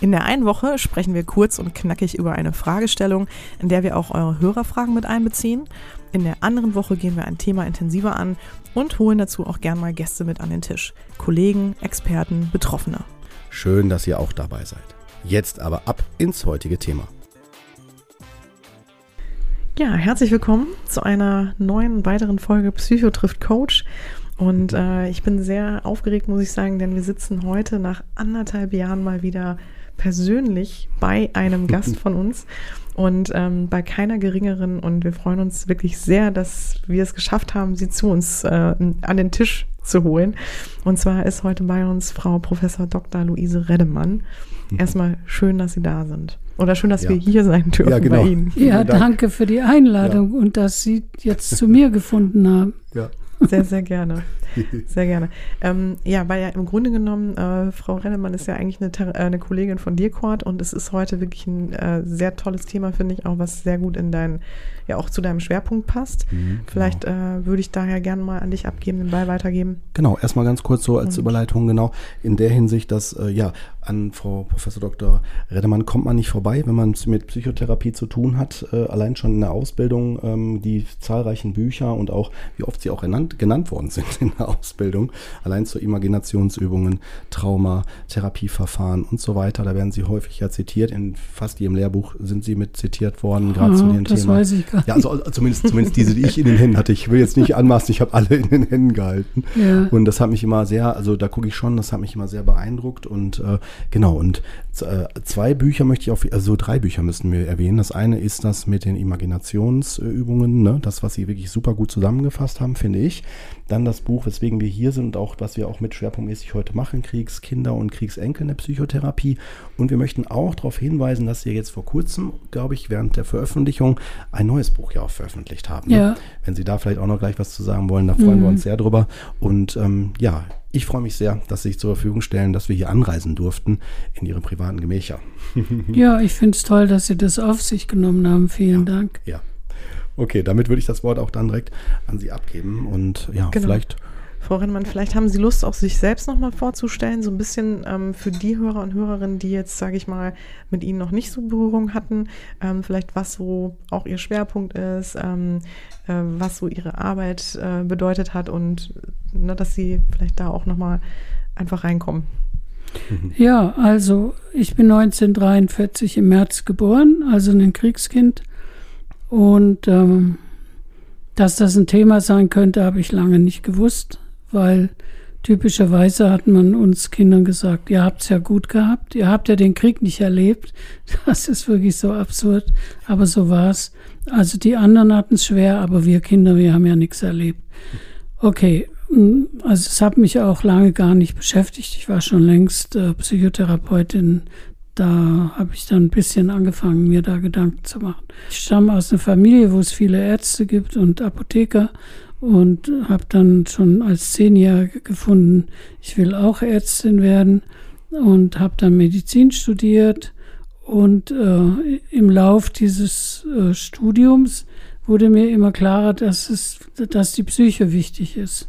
In der einen Woche sprechen wir kurz und knackig über eine Fragestellung, in der wir auch eure Hörerfragen mit einbeziehen. In der anderen Woche gehen wir ein Thema intensiver an und holen dazu auch gern mal Gäste mit an den Tisch. Kollegen, Experten, Betroffene. Schön, dass ihr auch dabei seid. Jetzt aber ab ins heutige Thema. Ja, herzlich willkommen zu einer neuen weiteren Folge Psycho trifft Coach. Und äh, ich bin sehr aufgeregt, muss ich sagen, denn wir sitzen heute nach anderthalb Jahren mal wieder persönlich bei einem Gast von uns und ähm, bei keiner geringeren. Und wir freuen uns wirklich sehr, dass wir es geschafft haben, sie zu uns äh, an den Tisch zu holen. Und zwar ist heute bei uns Frau Professor Dr. Luise Reddemann. Mhm. Erstmal schön, dass Sie da sind. Oder schön, dass ja. wir hier sein dürfen ja, genau. bei Ihnen. Ja, danke für die Einladung ja. und dass Sie jetzt zu mir gefunden haben. Ja. Sehr, sehr gerne. Sehr gerne. Ähm, ja, weil ja im Grunde genommen, äh, Frau Rennemann ist ja eigentlich eine, äh, eine, Kollegin von dir, Kurt, und es ist heute wirklich ein äh, sehr tolles Thema, finde ich, auch was sehr gut in dein, ja auch zu deinem Schwerpunkt passt. Mhm, genau. Vielleicht äh, würde ich daher gerne mal an dich abgeben, den Ball weitergeben. Genau, erstmal ganz kurz so als und. Überleitung, genau, in der Hinsicht, dass äh, ja, an Frau Professor Dr. Reddemann kommt man nicht vorbei, wenn man mit Psychotherapie zu tun hat. Äh, allein schon in der Ausbildung, ähm, die zahlreichen Bücher und auch, wie oft sie auch genannt, genannt worden sind in der Ausbildung, allein zu Imaginationsübungen, Trauma, Therapieverfahren und so weiter. Da werden sie häufig ja zitiert. In fast jedem Lehrbuch sind sie mit zitiert worden, gerade zu dem das Thema. Weiß ich gar nicht. Ja, also, also zumindest, zumindest diese, die ich in den Händen hatte. Ich will jetzt nicht anmaßen, ich habe alle in den Händen gehalten. Ja. Und das hat mich immer sehr, also da gucke ich schon, das hat mich immer sehr beeindruckt und äh, Genau, und äh, zwei Bücher möchte ich auf, also drei Bücher müssen wir erwähnen. Das eine ist das mit den Imaginationsübungen, ne? das, was Sie wirklich super gut zusammengefasst haben, finde ich. Dann das Buch, weswegen wir hier sind und auch, was wir auch mit schwerpunktmäßig heute machen, Kriegskinder und Kriegsenkel in der Psychotherapie. Und wir möchten auch darauf hinweisen, dass wir jetzt vor kurzem, glaube ich, während der Veröffentlichung ein neues Buch ja auch veröffentlicht haben. Ne? Ja. Wenn Sie da vielleicht auch noch gleich was zu sagen wollen, da freuen mhm. wir uns sehr drüber. Und ähm, ja, ich freue mich sehr, dass Sie sich zur Verfügung stellen, dass wir hier anreisen durften in Ihre privaten Gemächer. ja, ich finde es toll, dass Sie das auf sich genommen haben. Vielen ja, Dank. Ja. Okay, damit würde ich das Wort auch dann direkt an Sie abgeben und ja, genau. vielleicht Frau Rennmann, vielleicht haben Sie Lust, auch sich selbst nochmal vorzustellen, so ein bisschen ähm, für die Hörer und Hörerinnen, die jetzt, sage ich mal, mit Ihnen noch nicht so Berührung hatten, ähm, vielleicht was so auch Ihr Schwerpunkt ist, ähm, äh, was so Ihre Arbeit äh, bedeutet hat und ne, dass Sie vielleicht da auch nochmal einfach reinkommen. Ja, also ich bin 1943 im März geboren, also ein Kriegskind. Und ähm, dass das ein Thema sein könnte, habe ich lange nicht gewusst weil typischerweise hat man uns Kindern gesagt, ihr habt es ja gut gehabt, ihr habt ja den Krieg nicht erlebt. Das ist wirklich so absurd, aber so war es. Also die anderen hatten es schwer, aber wir Kinder, wir haben ja nichts erlebt. Okay, mm, also es hat mich auch lange gar nicht beschäftigt. Ich war schon längst äh, Psychotherapeutin. Da habe ich dann ein bisschen angefangen, mir da Gedanken zu machen. Ich stamme aus einer Familie, wo es viele Ärzte gibt und Apotheker und habe dann schon als Zehnjährige gefunden, ich will auch Ärztin werden und habe dann Medizin studiert und äh, im Lauf dieses äh, Studiums wurde mir immer klarer, dass es, dass die Psyche wichtig ist.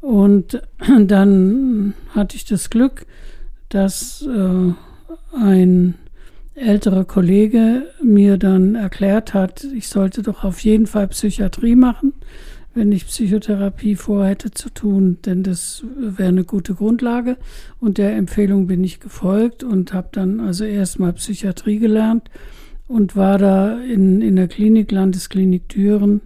Und dann hatte ich das Glück, dass äh, ein älterer Kollege mir dann erklärt hat, ich sollte doch auf jeden Fall Psychiatrie machen wenn ich Psychotherapie vorhätte zu tun, denn das wäre eine gute Grundlage. Und der Empfehlung bin ich gefolgt und habe dann also erstmal Psychiatrie gelernt und war da in, in der Klinik, Landesklinik Düren,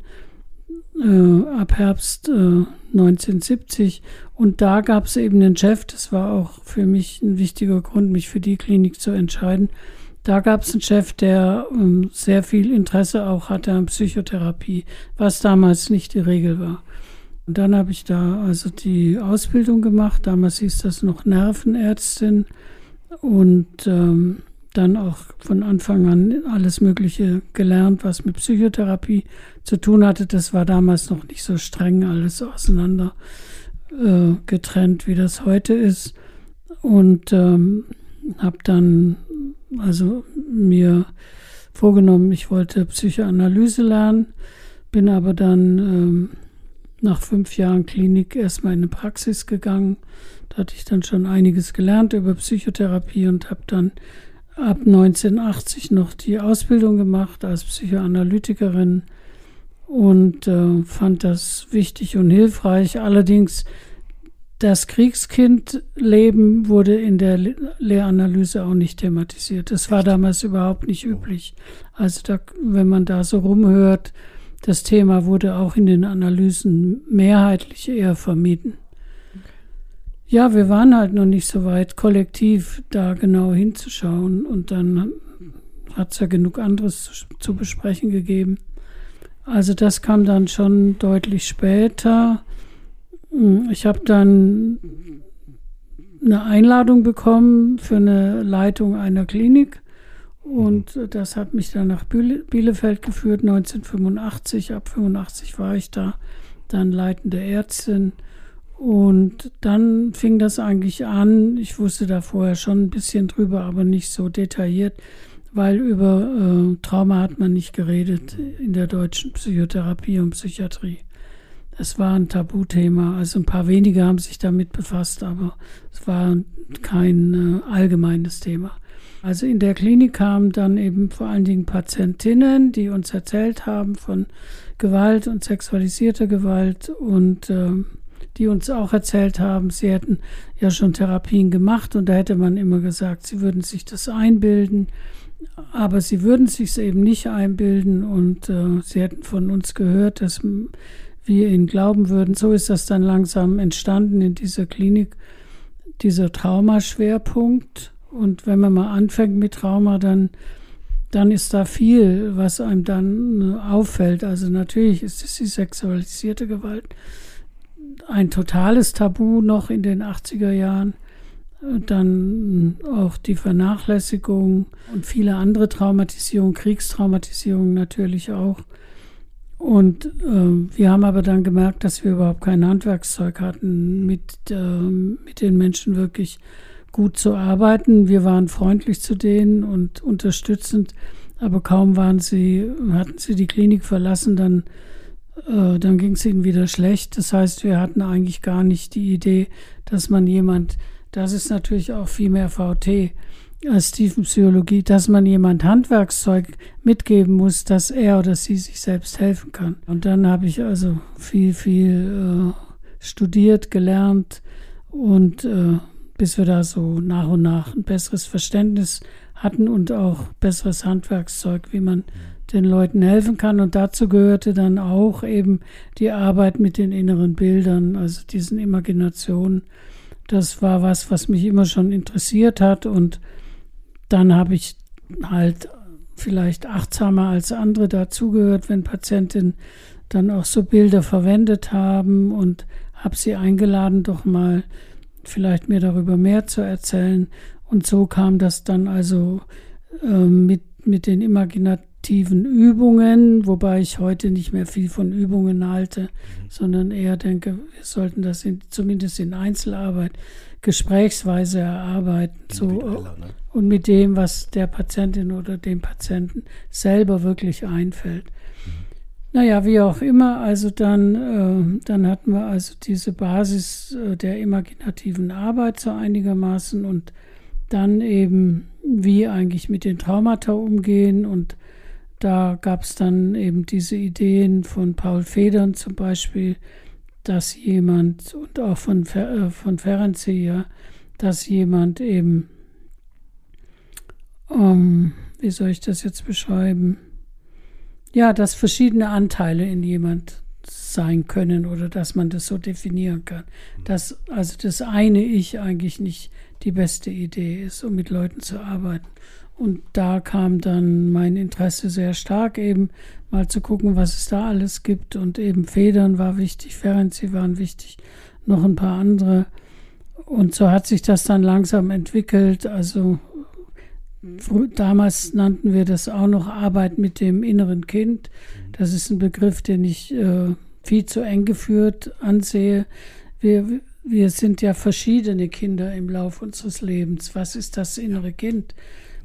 äh, ab Herbst äh, 1970. Und da gab es eben den Chef, das war auch für mich ein wichtiger Grund, mich für die Klinik zu entscheiden da gab es einen Chef, der ähm, sehr viel Interesse auch hatte an Psychotherapie, was damals nicht die Regel war. Und dann habe ich da also die Ausbildung gemacht. Damals hieß das noch Nervenärztin. Und ähm, dann auch von Anfang an alles Mögliche gelernt, was mit Psychotherapie zu tun hatte. Das war damals noch nicht so streng alles auseinander äh, getrennt, wie das heute ist. Und ähm, habe dann also mir vorgenommen, ich wollte Psychoanalyse lernen, bin aber dann ähm, nach fünf Jahren Klinik erstmal in eine Praxis gegangen. Da hatte ich dann schon einiges gelernt über Psychotherapie und habe dann ab 1980 noch die Ausbildung gemacht als Psychoanalytikerin und äh, fand das wichtig und hilfreich. Allerdings das Kriegskindleben wurde in der Lehranalyse auch nicht thematisiert. Das war damals überhaupt nicht üblich. Also da, wenn man da so rumhört, das Thema wurde auch in den Analysen mehrheitlich eher vermieden. Ja, wir waren halt noch nicht so weit, kollektiv da genau hinzuschauen. Und dann hat es ja genug anderes zu, zu besprechen gegeben. Also das kam dann schon deutlich später. Hm, ich habe dann eine Einladung bekommen für eine Leitung einer Klinik und das hat mich dann nach Bielefeld geführt, 1985. Ab 85 war ich da, dann leitende Ärztin. Und dann fing das eigentlich an. Ich wusste da vorher schon ein bisschen drüber, aber nicht so detailliert, weil über äh, Trauma hat man nicht geredet in der deutschen Psychotherapie und Psychiatrie. Es war ein Tabuthema. Also ein paar wenige haben sich damit befasst, aber es war kein äh, allgemeines Thema. Also in der Klinik kamen dann eben vor allen Dingen Patientinnen, die uns erzählt haben von Gewalt und sexualisierter Gewalt und äh, die uns auch erzählt haben, sie hätten ja schon Therapien gemacht und da hätte man immer gesagt, sie würden sich das einbilden, aber sie würden sich eben nicht einbilden und äh, sie hätten von uns gehört, dass wir ihnen glauben würden. So ist das dann langsam entstanden in dieser Klinik, dieser Traumaschwerpunkt. Und wenn man mal anfängt mit Trauma, dann, dann ist da viel, was einem dann auffällt. Also natürlich ist es die sexualisierte Gewalt ein totales Tabu noch in den 80er Jahren. Dann auch die Vernachlässigung und viele andere Traumatisierungen, Kriegstraumatisierungen natürlich auch. Und äh, wir haben aber dann gemerkt, dass wir überhaupt kein Handwerkszeug hatten, mit, äh, mit den Menschen wirklich gut zu arbeiten. Wir waren freundlich zu denen und unterstützend, aber kaum waren sie, hatten sie die Klinik verlassen, dann, äh, dann ging es ihnen wieder schlecht. Das heißt, wir hatten eigentlich gar nicht die Idee, dass man jemand, das ist natürlich auch viel mehr VT, als Tiefenpsychologie, dass man jemand Handwerkszeug mitgeben muss, dass er oder sie sich selbst helfen kann. Und dann habe ich also viel, viel äh, studiert, gelernt und äh, bis wir da so nach und nach ein besseres Verständnis hatten und auch besseres Handwerkszeug, wie man den Leuten helfen kann. Und dazu gehörte dann auch eben die Arbeit mit den inneren Bildern, also diesen Imaginationen. Das war was, was mich immer schon interessiert hat und dann habe ich halt vielleicht achtsamer als andere dazugehört, wenn Patientinnen dann auch so Bilder verwendet haben und habe sie eingeladen, doch mal vielleicht mir darüber mehr zu erzählen. Und so kam das dann also äh, mit, mit den imaginativen Übungen, wobei ich heute nicht mehr viel von Übungen halte, mhm. sondern eher denke, wir sollten das in, zumindest in Einzelarbeit gesprächsweise erarbeiten. So, ne? und mit dem, was der Patientin oder dem Patienten selber wirklich einfällt. Mhm. Naja, wie auch immer, also dann, äh, dann hatten wir also diese Basis äh, der imaginativen Arbeit so einigermaßen und dann eben, wie eigentlich mit den Traumata umgehen und da gab es dann eben diese Ideen von Paul Federn zum Beispiel, dass jemand, und auch von, äh, von Ferenczi, ja, dass jemand eben ähm, wie soll ich das jetzt beschreiben? Ja, dass verschiedene Anteile in jemand sein können oder dass man das so definieren kann. Dass also das eine Ich eigentlich nicht die beste Idee ist, um mit Leuten zu arbeiten. Und da kam dann mein Interesse sehr stark, eben mal zu gucken, was es da alles gibt. Und eben Federn war wichtig, Ferenczi waren wichtig, noch ein paar andere. Und so hat sich das dann langsam entwickelt. Also damals nannten wir das auch noch Arbeit mit dem inneren Kind. Das ist ein Begriff, den ich äh, viel zu eng geführt ansehe. Wir, wir sind ja verschiedene Kinder im Laufe unseres Lebens. Was ist das innere Kind?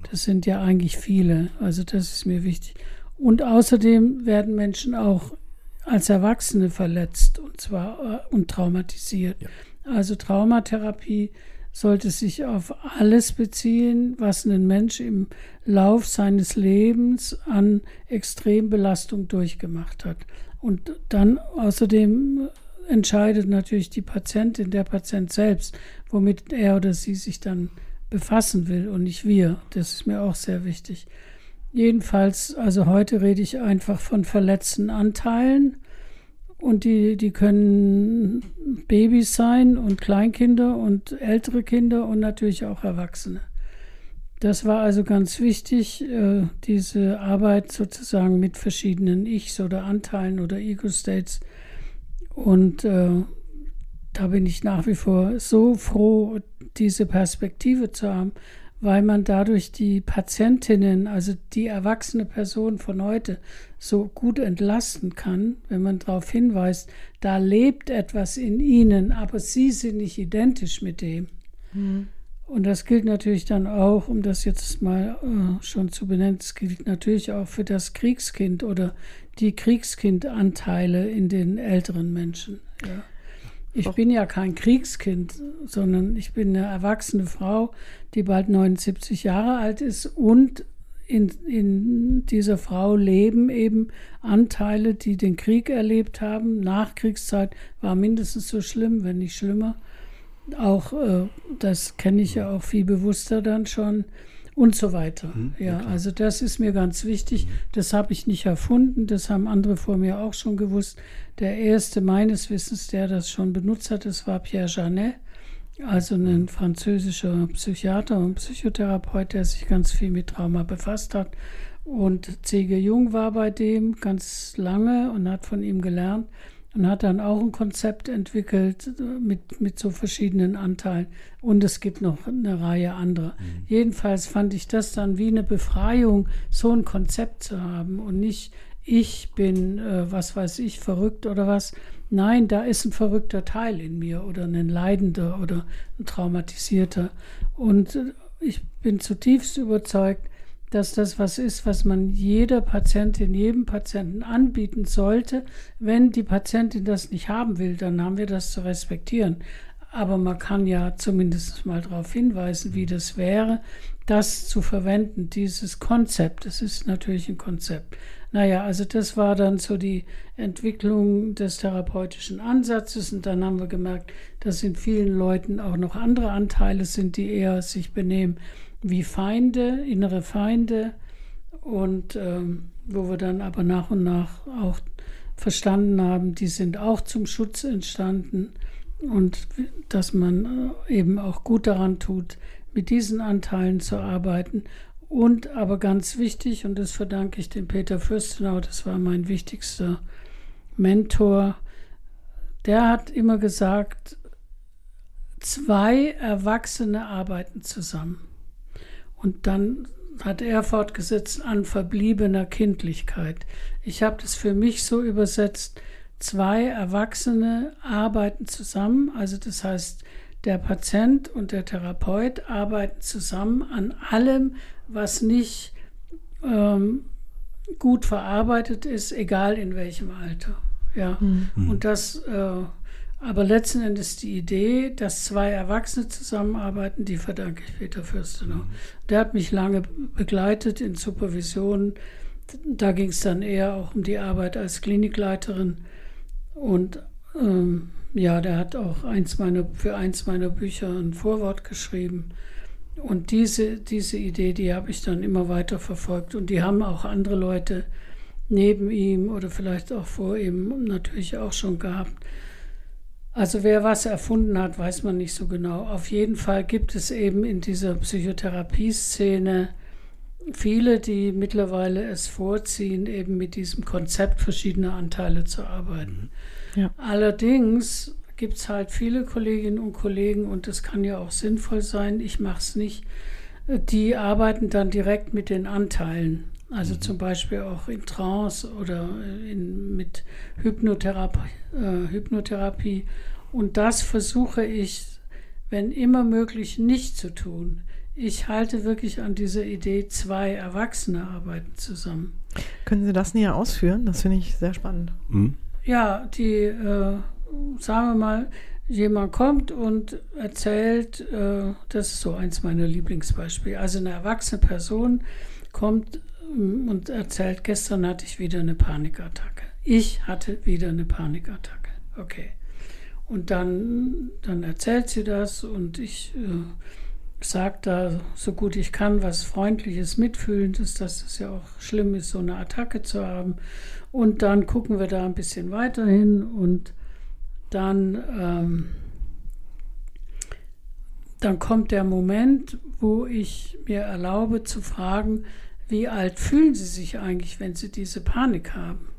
Das sind ja eigentlich viele. Also das ist mir wichtig. Und außerdem werden Menschen auch als Erwachsene verletzt und zwar äh, und traumatisiert. Ja. Also Traumatherapie sollte sich auf alles beziehen, was ein Mensch im Lauf seines Lebens an Extrembelastung durchgemacht hat. Und dann außerdem entscheidet natürlich die Patientin, der Patient selbst, womit er oder sie sich dann befassen will und nicht wir. Das ist mir auch sehr wichtig. Jedenfalls, also heute rede ich einfach von verletzten Anteilen und die, die können Babys sein und Kleinkinder und ältere Kinder und natürlich auch Erwachsene. Das war also ganz wichtig, äh, diese Arbeit sozusagen mit verschiedenen Ichs oder Anteilen oder Ego-States. Und äh, da bin ich nach wie vor so froh, diese Perspektive zu haben, weil man dadurch die Patientinnen, also die erwachsene Person von heute, so gut entlasten kann, wenn man darauf hinweist, da lebt etwas in ihnen, aber sie sind nicht identisch mit dem. Mhm. Und das gilt natürlich dann auch, um das jetzt mal äh, schon zu benennen, das gilt natürlich auch für das Kriegskind oder die Kriegskind-Anteile in den älteren Menschen. Ja. Ich bin ja kein Kriegskind, sondern ich bin eine erwachsene Frau, die bald 79 Jahre alt ist und in, in dieser Frau leben eben Anteile, die den Krieg erlebt haben. Nachkriegszeit war mindestens so schlimm, wenn nicht schlimmer. Auch äh, das kenne ich ja auch viel bewusster dann schon und so weiter. Mhm, ja, also das ist mir ganz wichtig. Mhm. Das habe ich nicht erfunden, das haben andere vor mir auch schon gewusst. Der erste meines Wissens, der das schon benutzt hat, das war Pierre Janet, also ein mhm. französischer Psychiater und Psychotherapeut, der sich ganz viel mit Trauma befasst hat. Und C.G. Jung war bei dem ganz lange und hat von ihm gelernt und hat dann auch ein Konzept entwickelt äh, mit, mit so verschiedenen Anteilen. Und es gibt noch eine Reihe anderer. Mhm. Jedenfalls fand ich das dann wie eine Befreiung, so ein Konzept zu haben und nicht, ich bin, äh, was weiß ich, verrückt oder was. Nein, da ist ein verrückter Teil in mir oder ein leidender oder ein traumatisierter. Und äh, ich bin zutiefst überzeugt, dass das was ist, was man jeder Patientin, jedem Patienten anbieten sollte. Wenn die Patientin das nicht haben will, dann haben wir das zu respektieren. Aber man kann ja zumindest mal darauf hinweisen, wie das wäre, das zu verwenden, dieses Konzept. Das ist natürlich ein Konzept. Naja, also das war dann so die Entwicklung des therapeutischen Ansatzes und dann haben wir gemerkt, dass in vielen Leuten auch noch andere Anteile sind, die eher sich benehmen wie Feinde, innere Feinde und ähm, wo wir dann aber nach und nach auch verstanden haben, die sind auch zum Schutz entstanden und dass man äh, eben auch gut daran tut, mit diesen Anteilen zu arbeiten. Und aber ganz wichtig, und das verdanke ich dem Peter Fürstenau, das war mein wichtigster Mentor, der hat immer gesagt, zwei Erwachsene arbeiten zusammen. Und dann hat er fortgesetzt an verbliebener Kindlichkeit. Ich habe das für mich so übersetzt, zwei Erwachsene arbeiten zusammen, also das heißt, der Patient und der Therapeut arbeiten zusammen an allem, was nicht ähm, gut verarbeitet ist, egal in welchem Alter. Ja, mhm. und das äh, aber letzten Endes die Idee, dass zwei Erwachsene zusammenarbeiten, die verdanke ich Peter Fürstenau. Mhm. Der hat mich lange begleitet in Supervision. Da ging es dann eher auch um die Arbeit als Klinikleiterin. Und ähm, ja, der hat auch eins meiner, für eins meiner Bücher ein Vorwort geschrieben. Und diese, diese Idee, die habe ich dann immer weiter verfolgt. Und die haben auch andere Leute neben ihm oder vielleicht auch vor ihm natürlich auch schon gehabt. Also wer was erfunden hat, weiß man nicht so genau. Auf jeden Fall gibt es eben in dieser Psychotherapie-Szene viele, die mittlerweile es vorziehen, eben mit diesem Konzept verschiedener Anteile zu arbeiten. Ja. Allerdings gibt es halt viele Kolleginnen und Kollegen und das kann ja auch sinnvoll sein. Ich mache es nicht. die arbeiten dann direkt mit den Anteilen. Also mhm. zum Beispiel auch in Trance oder in, mit Hypnotherapie, äh, Hypnotherapie. Und das versuche ich, wenn immer möglich, nicht zu tun. Ich halte wirklich an dieser Idee, zwei Erwachsene arbeiten zusammen. Können Sie das näher ausführen? Das finde ich sehr spannend. Mhm. Ja, die, äh, sagen wir mal, jemand kommt und erzählt, äh, das ist so eins meiner Lieblingsbeispiele. Also eine erwachsene Person kommt und erzählt, gestern hatte ich wieder eine Panikattacke. Ich hatte wieder eine Panikattacke. Okay. Und dann, dann erzählt sie das und ich äh, sage da so gut ich kann was Freundliches, Mitfühlendes, dass es ja auch schlimm ist, so eine Attacke zu haben. Und dann gucken wir da ein bisschen weiter hin und dann, ähm, dann kommt der Moment, wo ich mir erlaube zu fragen, wie alt fühlen Sie sich eigentlich, wenn Sie diese Panik haben?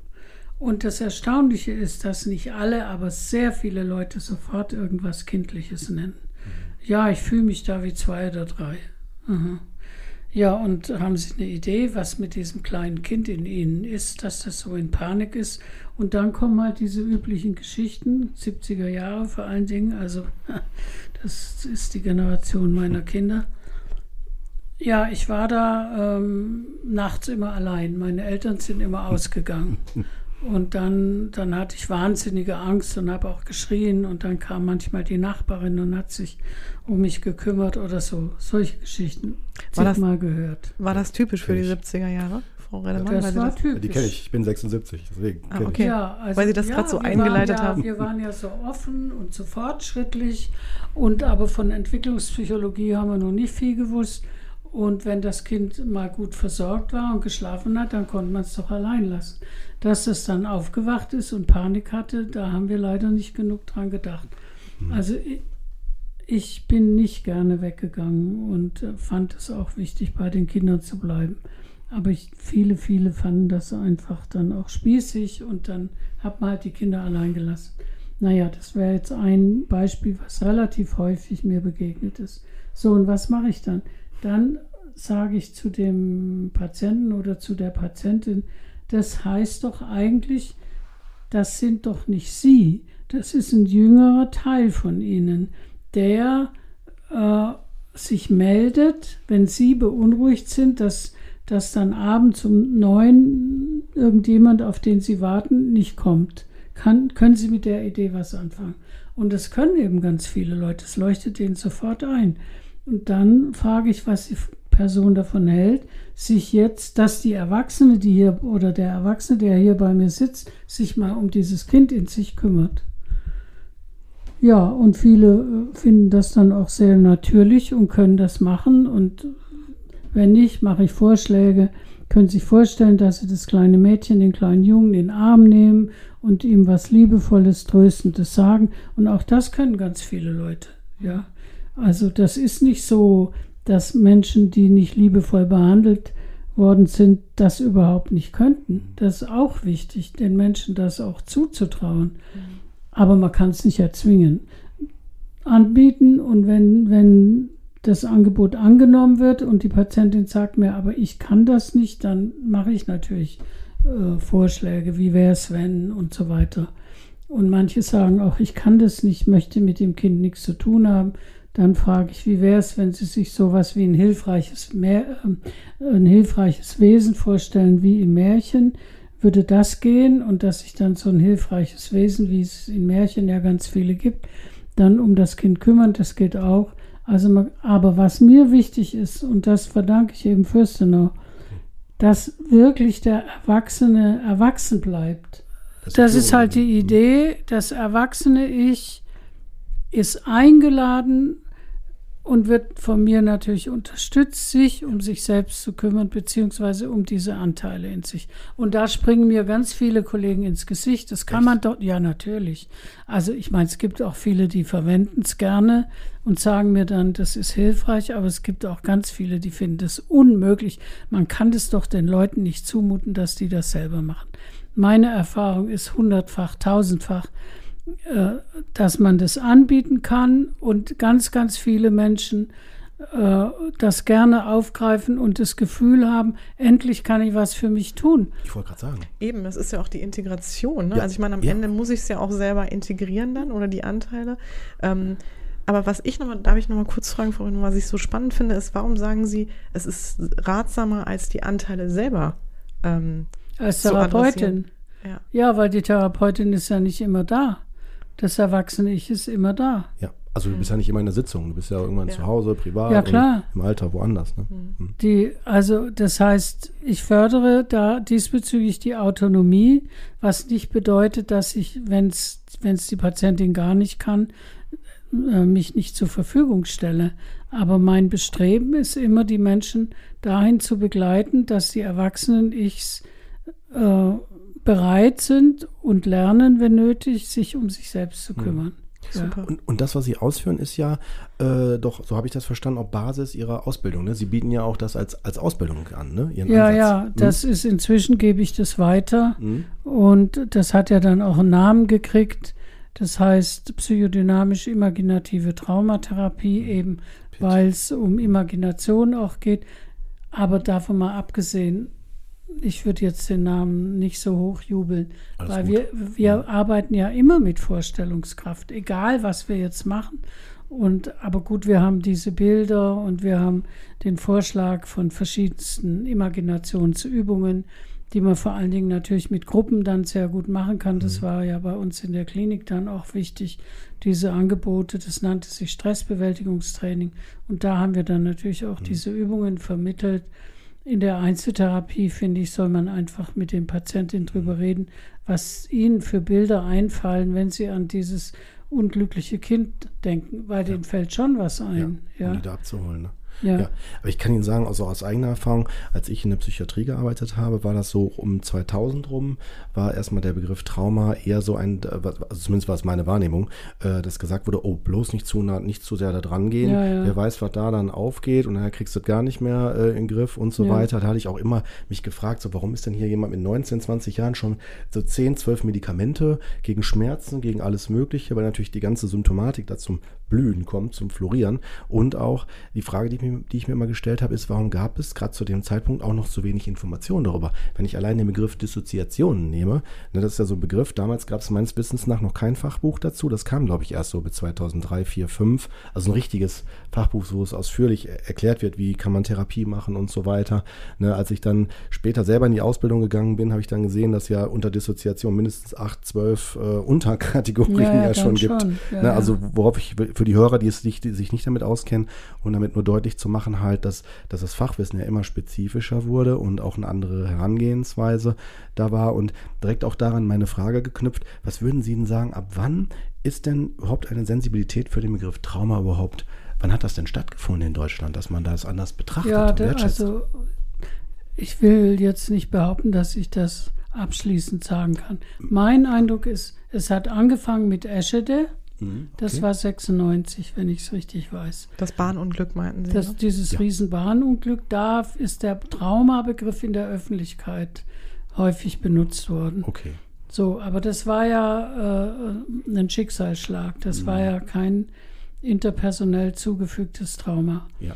Und das Erstaunliche ist, dass nicht alle, aber sehr viele Leute sofort irgendwas Kindliches nennen. Ja, ich fühle mich da wie zwei oder drei. Aha. Ja, und haben Sie eine Idee, was mit diesem kleinen Kind in Ihnen ist, dass das so in Panik ist? Und dann kommen halt diese üblichen Geschichten, 70er Jahre vor allen Dingen, also das ist die Generation meiner Kinder. Ja, ich war da ähm, nachts immer allein. Meine Eltern sind immer ausgegangen. Und dann, dann hatte ich wahnsinnige Angst und habe auch geschrien. Und dann kam manchmal die Nachbarin und hat sich um mich gekümmert oder so. Solche Geschichten. War das mal gehört. War das typisch für die 70er Jahre? Frau Redemann? Das war das, typisch. Die kenne ich. Ich bin 76, deswegen. Ah, okay. Ja, also, weil Sie das ja, gerade so eingeleitet ja, haben. Wir waren ja so offen und so fortschrittlich. Und aber von Entwicklungspsychologie haben wir noch nicht viel gewusst. Und wenn das Kind mal gut versorgt war und geschlafen hat, dann konnte man es doch allein lassen. Dass es dann aufgewacht ist und Panik hatte, da haben wir leider nicht genug dran gedacht. Mhm. Also ich, ich, bin nicht gerne weggegangen und äh, fand es auch wichtig, bei den Kindern zu bleiben. Aber ich, viele, viele fanden das einfach dann auch spießig und dann hat man halt die Kinder allein gelassen. Naja, das wäre jetzt ein Beispiel, was relativ häufig mir begegnet ist. So, und was mache ich dann? Dann sage ich zu dem Patienten oder zu der Patientin, das heißt doch eigentlich, das sind doch nicht Sie, das ist ein jüngerer Teil von Ihnen, der äh, sich meldet, wenn Sie beunruhigt sind, dass, dass dann abends um neun irgendjemand, auf den Sie warten, nicht kommt. Kann, können Sie mit der Idee was anfangen? Und das können eben ganz viele Leute, es leuchtet denen sofort ein. Und dann frage ich, was die Person davon hält, sich jetzt, dass die Erwachsene, die hier oder der Erwachsene, der hier bei mir sitzt, sich mal um dieses Kind in sich kümmert. Ja, und viele äh, finden das dann auch sehr natürlich und können das machen. Und wenn nicht, mache ich Vorschläge. Können sich vorstellen, dass Sie das kleine Mädchen, den kleinen Jungen in den Arm nehmen und ihm was Liebevolles, Tröstendes sagen. Und auch das können ganz viele Leute. Ja. Also das ist nicht so, dass Menschen, die nicht liebevoll behandelt worden sind, das überhaupt nicht könnten. Das ist auch wichtig, den Menschen das auch zuzutrauen. Aber man kann es nicht erzwingen. Anbieten und wenn, wenn das Angebot angenommen wird und die Patientin sagt mir, aber ich kann das nicht, dann mache ich natürlich äh, Vorschläge, wie wäre es, wenn und so weiter. Und manche sagen auch, ich kann das nicht, möchte mit dem Kind nichts zu tun haben. Dann frage ich, wie wäre es, wenn Sie sich sowas wie ein hilfreiches, Meer, äh, ein hilfreiches Wesen vorstellen wie im Märchen? Würde das gehen und dass sich dann so ein hilfreiches Wesen, wie es in Märchen ja ganz viele gibt, dann um das Kind kümmern, das geht auch. Also, man, aber was mir wichtig ist, und das verdanke ich eben Fürstenau, dass wirklich der Erwachsene erwachsen bleibt. Das, das ist halt die Idee, das erwachsene Ich ist eingeladen und wird von mir natürlich unterstützt, sich um sich selbst zu kümmern, beziehungsweise um diese Anteile in sich. Und da springen mir ganz viele Kollegen ins Gesicht. Das kann Echt? man dort, ja, natürlich. Also ich meine, es gibt auch viele, die verwenden es gerne und sagen mir dann, das ist hilfreich, aber es gibt auch ganz viele, die finden das unmöglich. Man kann es doch den Leuten nicht zumuten, dass die das selber machen. Meine Erfahrung ist hundertfach, tausendfach, dass man das anbieten kann und ganz, ganz viele Menschen äh, das gerne aufgreifen und das Gefühl haben, endlich kann ich was für mich tun. Ich wollte gerade sagen. Eben, das ist ja auch die Integration. Ne? Ja. Also ich meine, am ja. Ende muss ich es ja auch selber integrieren dann oder die Anteile. Ähm, aber was ich nochmal, darf ich nochmal kurz fragen, Frau was ich so spannend finde, ist, warum sagen Sie, es ist ratsamer, als die Anteile selber ähm, Als Therapeutin. Ja. ja, weil die Therapeutin ist ja nicht immer da. Das erwachsene Ich ist immer da. Ja. Also du bist ja nicht immer in der Sitzung, du bist ja irgendwann ja. zu Hause, privat, ja, klar. im Alter, woanders. Ne? Mhm. Die, also das heißt, ich fördere da diesbezüglich die Autonomie, was nicht bedeutet, dass ich, wenn es die Patientin gar nicht kann, äh, mich nicht zur Verfügung stelle. Aber mein Bestreben ist immer, die Menschen dahin zu begleiten, dass die Erwachsenen ichs äh, bereit sind und lernen, wenn nötig, sich um sich selbst zu mhm. kümmern. Mhm. Super. Und, und, das, was Sie ausführen, ist ja äh, doch, so habe ich das verstanden, auch Basis Ihrer Ausbildung. Ne? Sie bieten ja auch das als, als Ausbildung an, ne? Ihren ja, Ansatz. ja, hm? das ist inzwischen gebe ich das weiter. Hm? Und das hat ja dann auch einen Namen gekriegt. Das heißt psychodynamische imaginative Traumatherapie, hm. eben weil es um Imagination auch geht. Aber davon mal abgesehen, ich würde jetzt den Namen nicht so hoch jubeln, Alles weil gut. wir, wir ja. arbeiten ja immer mit Vorstellungskraft, egal was wir jetzt machen. Und aber gut, wir haben diese Bilder und wir haben den Vorschlag von verschiedensten Imaginationsübungen, die man vor allen Dingen natürlich mit Gruppen dann sehr gut machen kann. Das mhm. war ja bei uns in der Klinik dann auch wichtig, diese Angebote. Das nannte sich Stressbewältigungstraining. Und da haben wir dann natürlich auch mhm. diese Übungen vermittelt in der Einzeltherapie, finde ich, soll man einfach mit den Patientinnen drüber reden, was ihnen für Bilder einfallen, wenn sie an dieses unglückliche Kind denken, weil ja. denen fällt schon was ein. Ja, ja. um die da abzuholen. Ne? Ja. ja. Aber ich kann Ihnen sagen, also aus eigener Erfahrung, als ich in der Psychiatrie gearbeitet habe, war das so um 2000 rum, war erstmal der Begriff Trauma eher so ein, also zumindest war es meine Wahrnehmung, äh, dass gesagt wurde, oh, bloß nicht zu nah, nicht zu sehr da dran gehen. Ja, ja. Wer weiß, was da dann aufgeht und dann kriegst du das gar nicht mehr äh, in den Griff und so weiter. Da hatte ich auch immer mich gefragt, so warum ist denn hier jemand mit 19, 20 Jahren schon so 10, 12 Medikamente gegen Schmerzen, gegen alles Mögliche, weil natürlich die ganze Symptomatik da zum Blühen kommt, zum Florieren. Und auch die Frage, die ich mir, die ich mir immer gestellt habe, ist, warum gab es gerade zu dem Zeitpunkt auch noch zu wenig Informationen darüber? Wenn ich allein den Begriff Dissoziation nehme, ne, das ist ja so ein Begriff, damals gab es meines Wissens nach noch kein Fachbuch dazu. Das kam, glaube ich, erst so bis 2003, 4, 5. Also ein richtiges Fachbuch, wo es ausführlich erklärt wird, wie kann man Therapie machen und so weiter. Ne, als ich dann später selber in die Ausbildung gegangen bin, habe ich dann gesehen, dass ja unter Dissoziation mindestens 8, 12 äh, Unterkategorien ja, ja, ja schon gibt. Schon. Ja, ne, also worauf ich für die Hörer, die, es nicht, die sich nicht damit auskennen und damit nur deutlich zu machen, halt, dass, dass das Fachwissen ja immer spezifischer wurde und auch eine andere Herangehensweise da war. Und direkt auch daran meine Frage geknüpft, was würden Sie denn sagen, ab wann ist denn überhaupt eine Sensibilität für den Begriff Trauma überhaupt, wann hat das denn stattgefunden in Deutschland, dass man das anders betrachtet ja, und wertschätzt? Also ich will jetzt nicht behaupten, dass ich das abschließend sagen kann. Mein Eindruck ist, es hat angefangen mit Eschede. Mhm, okay. Das war 96, wenn ich es richtig weiß. Das Bahnunglück meinten Sie? Das, ne? Dieses ja. Riesenbahnunglück, da ist der Traumabegriff in der Öffentlichkeit häufig benutzt worden. Okay. So, aber das war ja äh, ein Schicksalsschlag. Das mhm. war ja kein interpersonell zugefügtes Trauma. Ja.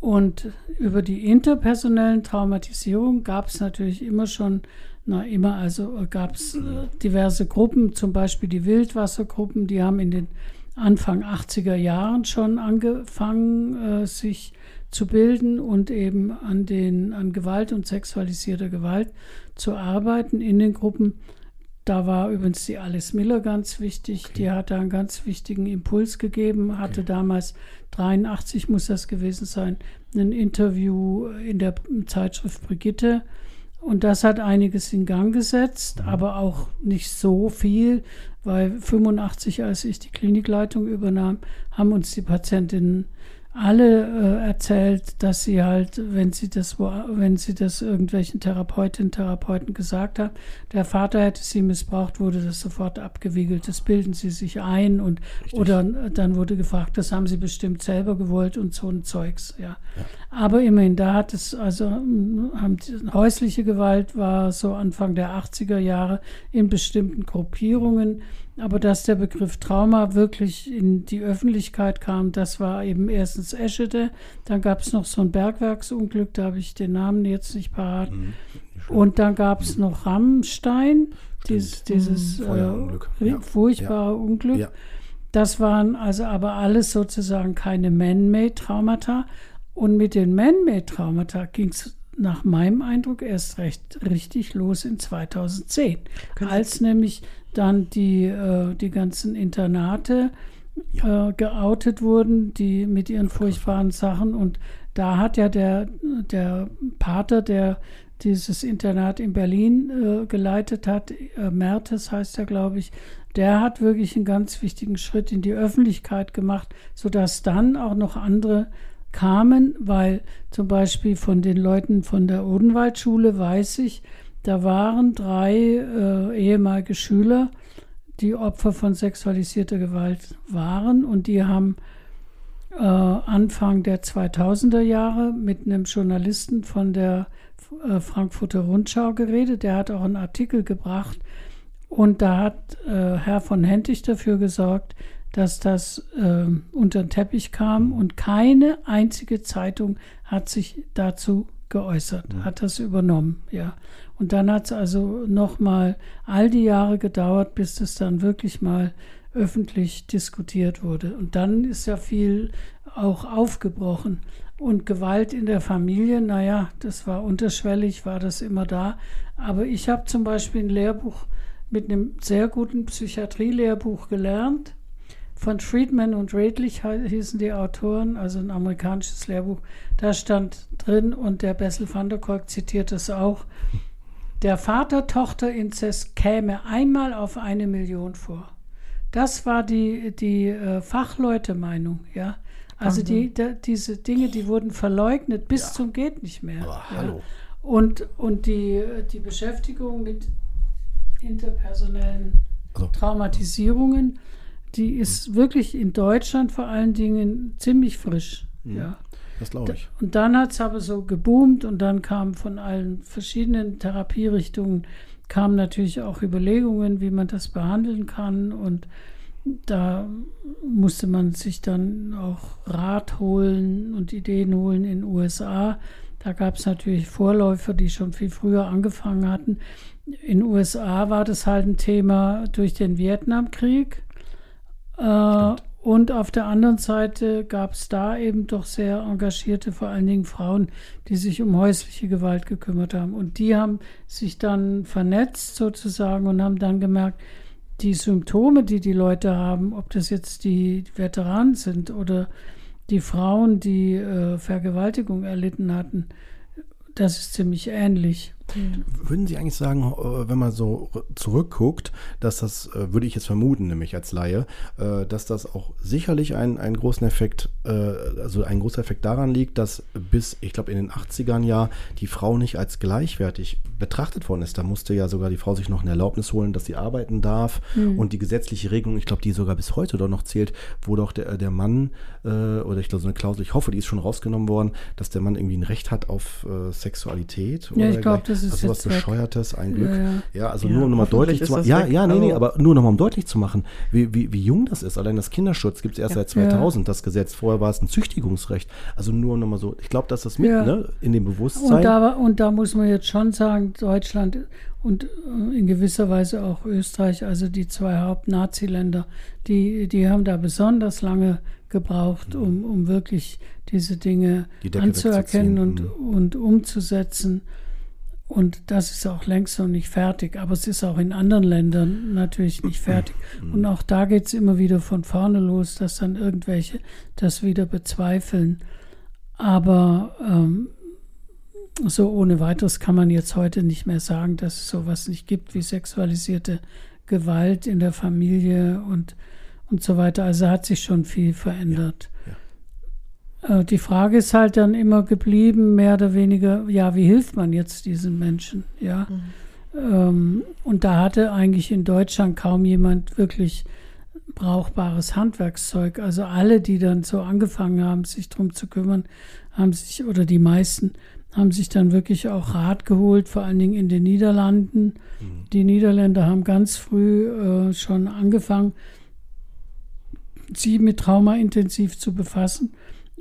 Und über die interpersonellen Traumatisierungen gab es natürlich immer schon na, immer, also gab es äh, diverse Gruppen, zum Beispiel die Wildwassergruppen, die haben in den Anfang 80er Jahren schon angefangen, äh, sich zu bilden und eben an den an Gewalt und sexualisierter Gewalt zu arbeiten in den Gruppen. Da war übrigens die Alice Miller ganz wichtig. Okay. Die hat da einen ganz wichtigen Impuls gegeben, hatte okay. damals 83 muss das gewesen sein, ein Interview in der Zeitschrift Brigitte und das hat einiges in Gang gesetzt, mhm. aber auch nicht so viel, weil 85, als ich die Klinikleitung übernahm, haben uns die Patientinnen alle äh, erzählt, dass sie halt, wenn sie das, wenn sie das irgendwelchen Therapeutinnen, Therapeuten gesagt haben, der Vater hätte sie missbraucht, wurde das sofort abgewiegelt. Das bilden sie sich ein und Richtig. oder dann wurde gefragt, das haben sie bestimmt selber gewollt und so ein Zeugs, ja. ja. Aber immerhin, da hat es, also haben häusliche Gewalt war so Anfang der 80er Jahre in bestimmten Gruppierungen. Aber dass der Begriff Trauma wirklich in die Öffentlichkeit kam, das war eben erstens Eschede. Dann gab es noch so ein Bergwerksunglück, da habe ich den Namen jetzt nicht parat. Mhm. Und dann gab es mhm. noch Rammstein, dies, dieses mhm. äh, ja. furchtbare ja. Unglück. Ja. Das waren also aber alles sozusagen keine Man-Made-Traumata. Und mit den Man-Made-Traumata ging es nach meinem Eindruck erst recht richtig los in 2010, als nämlich dann die, äh, die ganzen Internate ja. äh, geoutet wurden, die mit ihren furchtbaren Sachen. Und da hat ja der, der Pater, der dieses Internat in Berlin äh, geleitet hat, äh, Mertes heißt er, glaube ich, der hat wirklich einen ganz wichtigen Schritt in die Öffentlichkeit gemacht, sodass dann auch noch andere kamen, weil zum Beispiel von den Leuten von der Odenwaldschule weiß ich, da waren drei äh, ehemalige Schüler, die Opfer von sexualisierter Gewalt waren und die haben äh, Anfang der 2000er Jahre mit einem Journalisten von der äh, Frankfurter Rundschau geredet. Der hat auch einen Artikel gebracht und da hat äh, Herr von Hentig dafür gesorgt, dass das äh, unter den Teppich kam und keine einzige Zeitung hat sich dazu geäußert, mhm. hat das übernommen, ja. Und dann hat es also nochmal all die Jahre gedauert, bis das dann wirklich mal öffentlich diskutiert wurde. Und dann ist ja viel auch aufgebrochen. Und Gewalt in der Familie, naja, das war unterschwellig, war das immer da. Aber ich habe zum Beispiel ein Lehrbuch mit einem sehr guten Psychiatrie-Lehrbuch gelernt von Friedman und Radlich hießen die Autoren, also ein amerikanisches Lehrbuch. Da stand drin, und der Bessel van der Kolk zitiert es auch, der Vater-Tochter-Inzest käme einmal auf eine Million vor. Das war die, die äh, Fachleute-Meinung, ja. Also die, die, diese Dinge, die wurden verleugnet bis ja. zum geht nicht mehr. Aber ja. hallo. Und, und die, die Beschäftigung mit interpersonellen also. Traumatisierungen die ist mhm. wirklich in Deutschland vor allen Dingen ziemlich frisch. Mhm. Ja. Das glaube ich. Und dann hat es aber so geboomt und dann kamen von allen verschiedenen Therapierichtungen kamen natürlich auch Überlegungen, wie man das behandeln kann und da musste man sich dann auch Rat holen und Ideen holen in den USA. Da gab es natürlich Vorläufer, die schon viel früher angefangen hatten. In den USA war das halt ein Thema durch den Vietnamkrieg. Äh, und auf der anderen Seite gab es da eben doch sehr engagierte, vor allen Dingen Frauen, die sich um häusliche Gewalt gekümmert haben. Und die haben sich dann vernetzt sozusagen und haben dann gemerkt, die Symptome, die die Leute haben, ob das jetzt die Veteranen sind oder die Frauen, die äh, Vergewaltigung erlitten hatten, das ist ziemlich ähnlich. Würden Sie eigentlich sagen, äh, wenn man so zurückguckt, dass das, äh, würde ich jetzt vermuten, nämlich als Laie, äh, dass das auch sicherlich einen, einen großen Effekt, also ein großer Effekt daran liegt, dass bis, ich glaube, in den 80ern ja die Frau nicht als gleichwertig betrachtet worden ist. Da musste ja sogar die Frau sich noch eine Erlaubnis holen, dass sie arbeiten darf. Mhm. Und die gesetzliche Regelung, ich glaube, die sogar bis heute doch noch zählt, wo doch der, der Mann, oder ich glaube, so eine Klausel, ich hoffe, die ist schon rausgenommen worden, dass der Mann irgendwie ein Recht hat auf Sexualität. Ja, ich glaube, das ist also was Bescheuertes, ein Glück. Ja, ja. also ja, nur um nochmal deutlich zu machen. Ja, ja, nee, nee, aber nur nochmal um deutlich zu machen, wie, wie, wie jung das ist. Allein das Kinderschutz gibt es erst seit 2000, das Gesetz. Vorher war es ein Züchtigungsrecht. Also nur nochmal so, ich glaube, dass das mit, ne, in dem Bewusstsein. Und da, und da muss man jetzt schon sagen, Deutschland und äh, in gewisser Weise auch Österreich, also die zwei Haupt-Nazi-Länder, die, die haben da besonders lange gebraucht, mhm. um, um wirklich diese Dinge die anzuerkennen und, mhm. und umzusetzen. Und das ist auch längst noch nicht fertig. Aber es ist auch in anderen Ländern natürlich nicht fertig. Mhm. Und auch da geht es immer wieder von vorne los, dass dann irgendwelche das wieder bezweifeln. Aber ähm, so ohne weiteres kann man jetzt heute nicht mehr sagen, dass es sowas nicht gibt wie sexualisierte Gewalt in der Familie und, und so weiter. Also hat sich schon viel verändert. Äh, die Frage ist halt dann immer geblieben, mehr oder weniger, ja, wie hilft man jetzt diesen Menschen? Ja. Mhm. Ähm, und da hatte eigentlich in Deutschland kaum jemand wirklich brauchbares Handwerkszeug. Also alle, die dann so angefangen haben, sich darum zu kümmern, haben sich, oder die meisten, haben sich dann wirklich auch Rat geholt, vor allen Dingen in den Niederlanden. Mhm. Die Niederländer haben ganz früh äh, schon angefangen, sie mit Trauma intensiv zu befassen.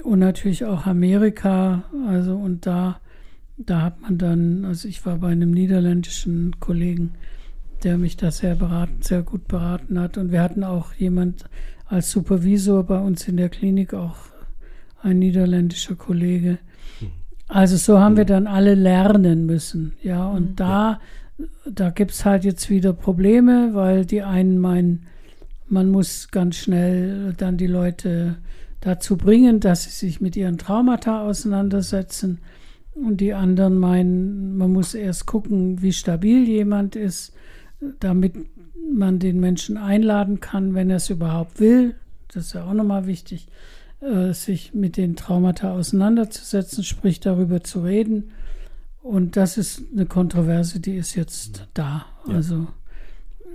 Und natürlich auch Amerika. Also und da, da hat man dann, also ich war bei einem niederländischen Kollegen, der mich da sehr beraten, sehr gut beraten hat. Und wir hatten auch jemand als Supervisor bei uns in der Klinik, auch ein niederländischer Kollege. Also so haben wir dann alle lernen müssen. Ja, und mhm. da, da gibt es halt jetzt wieder Probleme, weil die einen meinen, man muss ganz schnell dann die Leute dazu bringen, dass sie sich mit ihren Traumata auseinandersetzen. Und die anderen meinen, man muss erst gucken, wie stabil jemand ist, damit man den Menschen einladen kann, wenn er es überhaupt will. Das ist ja auch nochmal wichtig, äh, sich mit den Traumata auseinanderzusetzen, sprich darüber zu reden. Und das ist eine Kontroverse, die ist jetzt da. Ja. Also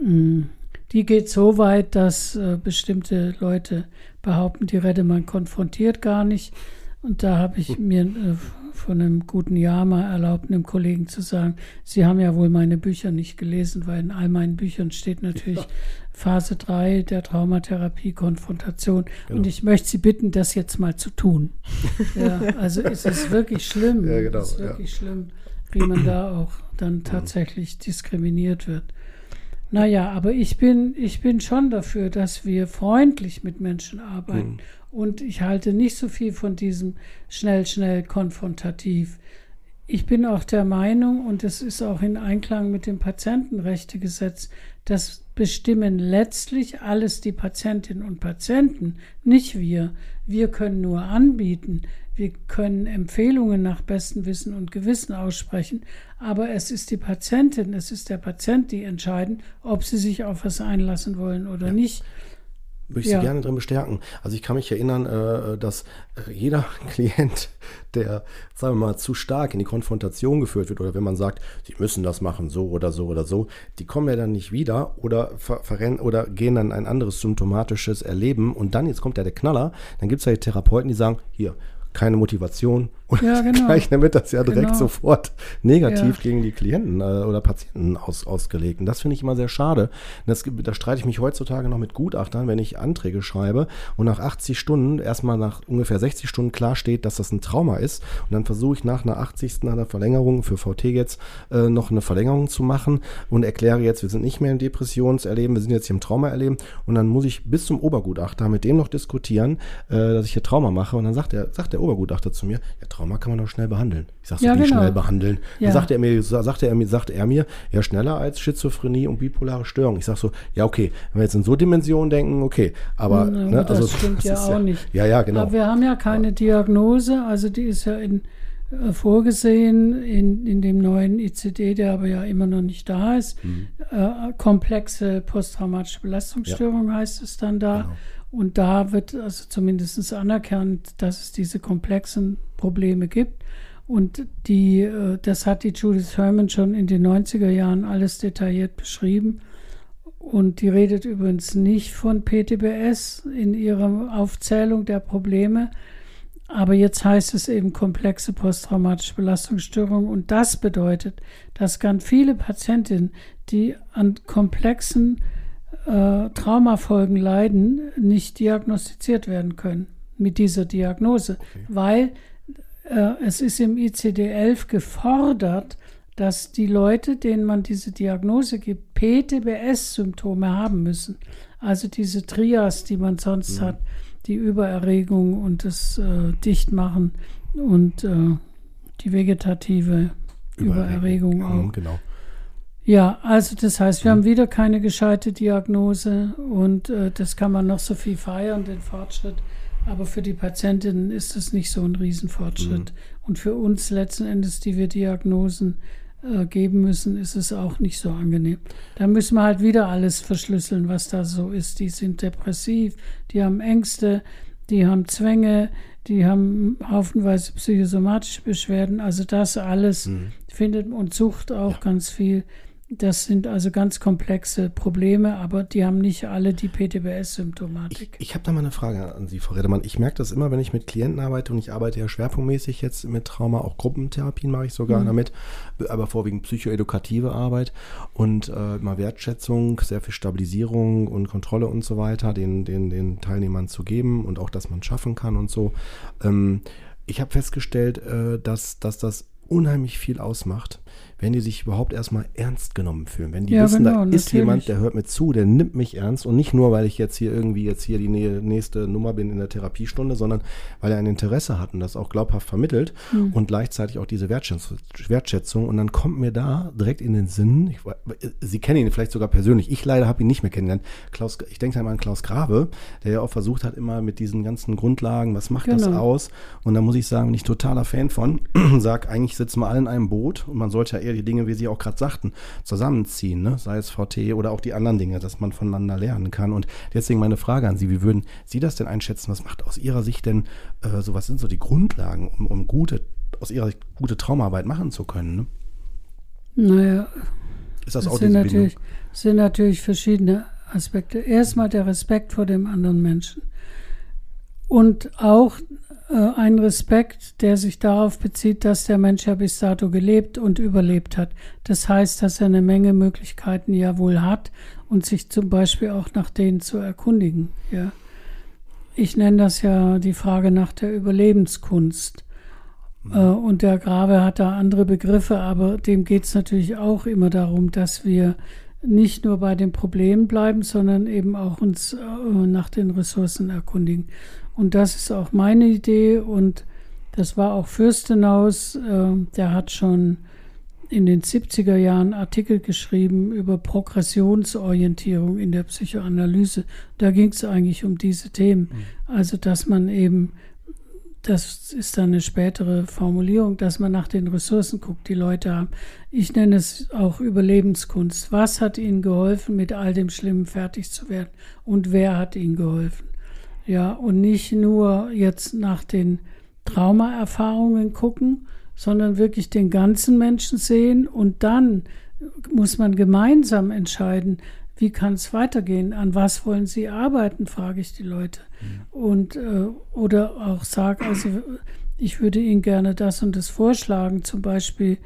mh, mm, die geht so weit, dass äh, bestimmte Leute behaupten, die Redemann konfrontiert gar nicht. Und da habe ich mir äh, von einem guten Jahr mal erlaubt, einem Kollegen zu sagen, Sie haben ja wohl meine Bücher nicht gelesen, weil in all meinen Büchern steht natürlich ja. Phase 3 der Traumatherapie, Konfrontation. Genau. Und ich möchte Sie bitten, das jetzt mal zu tun. ja, also es ist wirklich schlimm. Ja, genau, es ist wirklich ja. schlimm, wie man da auch dann tatsächlich diskriminiert wird. Naja, aber ich bin, ich bin schon dafür, dass wir freundlich mit Menschen arbeiten. Mhm. Und ich halte nicht so viel von diesem schnell, schnell konfrontativ. Ich bin auch der Meinung, und es ist auch in Einklang mit dem Patientenrechtegesetz, das bestimmen letztlich alles die Patientinnen und Patienten, nicht wir. Wir können nur anbieten, wir können Empfehlungen nach bestem Wissen und Gewissen aussprechen, aber es ist die Patientin, es ist der Patient, die entscheiden, ob sie sich auf was einlassen wollen oder ja. nicht. Würde ich ja. Sie gerne drin bestärken. Also ich kann mich erinnern, äh, dass äh, jeder Klient, der, sagen wir mal, zu stark in die Konfrontation geführt wird, oder wenn man sagt, sie müssen das machen, so oder so oder so, die kommen ja dann nicht wieder oder verrennen oder gehen dann ein anderes symptomatisches Erleben und dann, jetzt kommt ja der Knaller, dann gibt es ja die Therapeuten, die sagen, hier, keine Motivation und ja, genau. gleich damit das ja direkt genau. sofort negativ ja. gegen die Klienten äh, oder Patienten aus, ausgelegt. Und das finde ich immer sehr schade. Das, da streite ich mich heutzutage noch mit Gutachtern, wenn ich Anträge schreibe und nach 80 Stunden, erstmal nach ungefähr 60 Stunden klar steht, dass das ein Trauma ist. Und dann versuche ich nach einer 80. nach einer Verlängerung für VT jetzt äh, noch eine Verlängerung zu machen und erkläre jetzt, wir sind nicht mehr im Depressionserleben, wir sind jetzt hier im Traumaerleben. Und dann muss ich bis zum Obergutachter mit dem noch diskutieren, äh, dass ich hier Trauma mache. Und dann sagt der, sagt der Obergutachter zu mir, ja, Trauma kann man doch schnell behandeln. Ich sage so, ja, wie genau. schnell behandeln? Ja. Dann sagte er mir, sagte er mir, sagte er mir, ja, schneller als Schizophrenie und bipolare Störung. Ich sage so, ja, okay, wenn wir jetzt in so Dimensionen denken, okay, aber no, ne, das also, stimmt das ja auch ja, nicht. Ja, ja, genau. Aber wir haben ja keine Diagnose, also die ist ja in vorgesehen in, in dem neuen ICD, der aber ja immer noch nicht da ist. Mhm. Äh, komplexe posttraumatische Belastungsstörung ja. heißt es dann da. Genau. Und da wird also zumindest anerkannt, dass es diese komplexen Probleme gibt. Und die, äh, das hat die Judith Herman schon in den 90er Jahren alles detailliert beschrieben. Und die redet übrigens nicht von PTBS in ihrer Aufzählung der Probleme. Aber jetzt heißt es eben komplexe posttraumatische Belastungsstörung. Und das bedeutet, dass ganz viele Patientinnen, die an komplexen äh, Traumafolgen leiden, nicht diagnostiziert werden können mit dieser Diagnose, okay. weil äh, es ist im ICD-11 gefordert, dass die Leute, denen man diese Diagnose gibt, PTBS-Symptome haben müssen. Also diese Trias, die man sonst mhm. hat, die Übererregung und das äh, Dichtmachen und äh, die vegetative Übererregung, Übererregung auch. Genau. Ja, also das heißt, wir mhm. haben wieder keine gescheite Diagnose und äh, das kann man noch so viel feiern, den Fortschritt. Aber für die Patientinnen ist es nicht so ein Riesenfortschritt. Mhm. Und für uns letzten Endes, die wir Diagnosen geben müssen, ist es auch nicht so angenehm. Da müssen wir halt wieder alles verschlüsseln, was da so ist. Die sind depressiv, die haben Ängste, die haben Zwänge, die haben haufenweise psychosomatische Beschwerden. Also das alles mhm. findet und Sucht auch ja. ganz viel Das sind also ganz komplexe Probleme, aber die haben nicht alle die PTBS-Symptomatik. Ich, ich habe da mal eine Frage an Sie, Frau Redemann. Ich merke das immer, wenn ich mit Klienten arbeite und ich arbeite ja schwerpunktmäßig jetzt mit Trauma, auch Gruppentherapien mache ich sogar mhm. damit, aber vorwiegend psychoedukative Arbeit und äh, mal Wertschätzung, sehr viel Stabilisierung und Kontrolle und so weiter, den, den, den Teilnehmern zu geben und auch, dass man schaffen kann und so. Ähm, ich habe festgestellt, äh, dass, dass das unheimlich viel ausmacht, wenn die sich überhaupt erstmal ernst genommen fühlen. Wenn die ja, wissen, genau, da ist jemand, der hört mir zu, der nimmt mich ernst und nicht nur, weil ich jetzt hier irgendwie jetzt hier die nächste Nummer bin in der Therapiestunde, sondern weil er ein Interesse hat und das auch glaubhaft vermittelt mhm. und gleichzeitig auch diese Wertschätzung. Und dann kommt mir da direkt in den Sinn, ich, Sie kennen ihn vielleicht sogar persönlich, ich leider habe ihn nicht mehr kennengelernt. Klaus, ich denke einmal an Klaus Grave, der ja auch versucht hat, immer mit diesen ganzen Grundlagen, was macht genau. das aus? Und da muss ich sagen, bin ich totaler Fan von, sag, eigentlich sitzen wir alle in einem Boot und man sollte ja eher die Dinge, wie Sie auch gerade sagten, zusammenziehen, ne? sei es VT oder auch die anderen Dinge, dass man voneinander lernen kann. Und deswegen meine Frage an Sie, wie würden Sie das denn einschätzen? Was macht aus Ihrer Sicht denn äh, so, was sind so die Grundlagen, um, um gute, aus Ihrer Sicht gute Traumarbeit machen zu können? Ne? Naja, ist das, das auch sind natürlich, sind natürlich verschiedene Aspekte. Erstmal der Respekt vor dem anderen Menschen. Und auch ein Respekt, der sich darauf bezieht, dass der Mensch ja bis dato gelebt und überlebt hat. Das heißt, dass er eine Menge Möglichkeiten ja wohl hat und sich zum Beispiel auch nach denen zu erkundigen. Ja. Ich nenne das ja die Frage nach der Überlebenskunst. Mhm. Äh, und der Grave hat da andere Begriffe, aber dem geht es natürlich auch immer darum, dass wir nicht nur bei den Problemen bleiben, sondern eben auch uns äh, nach den Ressourcen erkundigen. Und das ist auch meine Idee und das war auch Fürstenhaus, äh, der hat schon in den 70er Jahren Artikel geschrieben über Progressionsorientierung in der Psychoanalyse. Da ging es eigentlich um diese Themen. Mhm. Also, dass man eben, das ist dann eine spätere Formulierung, dass man nach den Ressourcen guckt, die Leute haben. Ich nenne es auch Überlebenskunst. Was hat ihnen geholfen, mit all dem Schlimmen fertig zu werden? Und wer hat ihnen geholfen? Ja, und nicht nur jetzt nach den Traumaerfahrungen gucken, sondern wirklich den ganzen Menschen sehen und dann muss man gemeinsam entscheiden, wie kann es weitergehen, an was wollen sie arbeiten, frage ich die Leute. Mhm. Und äh, oder auch sage, also ich würde Ihnen gerne das und das vorschlagen, zum Beispiel,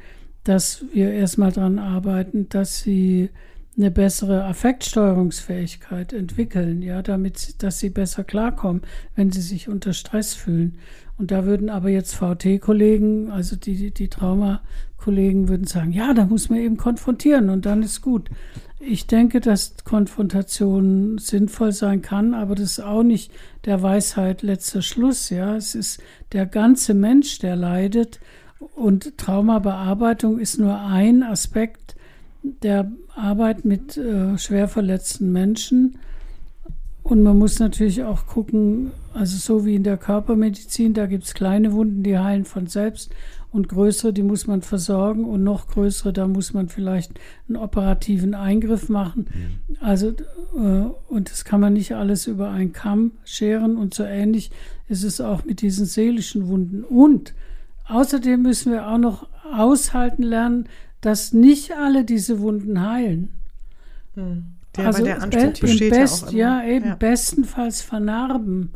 dass wir erstmal daran arbeiten, dass Sie eine bessere Affektsteuerungsfähigkeit entwickeln, ja, damit, dass sie besser klarkommen, wenn sie sich unter Stress fühlen. Und da würden aber jetzt VT-Kollegen, also die, die Trauma-Kollegen würden sagen, ja, da muss man eben konfrontieren und dann ist gut. Ich denke, dass Konfrontation sinnvoll sein kann, aber das ist auch nicht der Weisheit letzter Schluss, ja. Es ist der ganze Mensch, der leidet und Traumabearbeitung ist nur ein Aspekt der Arbeit mit äh, schwer verletzten Menschen. Und man muss natürlich auch gucken, also so wie in der Körpermedizin, da gibt es kleine Wunden, die heilen von selbst und größere, die muss man versorgen und noch größere, da muss man vielleicht einen operativen Eingriff machen. Mhm. Also, äh, und das kann man nicht alles über einen Kamm scheren und so ähnlich ist es auch mit diesen seelischen Wunden. Und außerdem müssen wir auch noch aushalten lernen, dass nicht alle diese Wunden heilen. Hm. Der, also der Anstieg besteht best, ja, ja, eben ja. bestenfalls vernarben.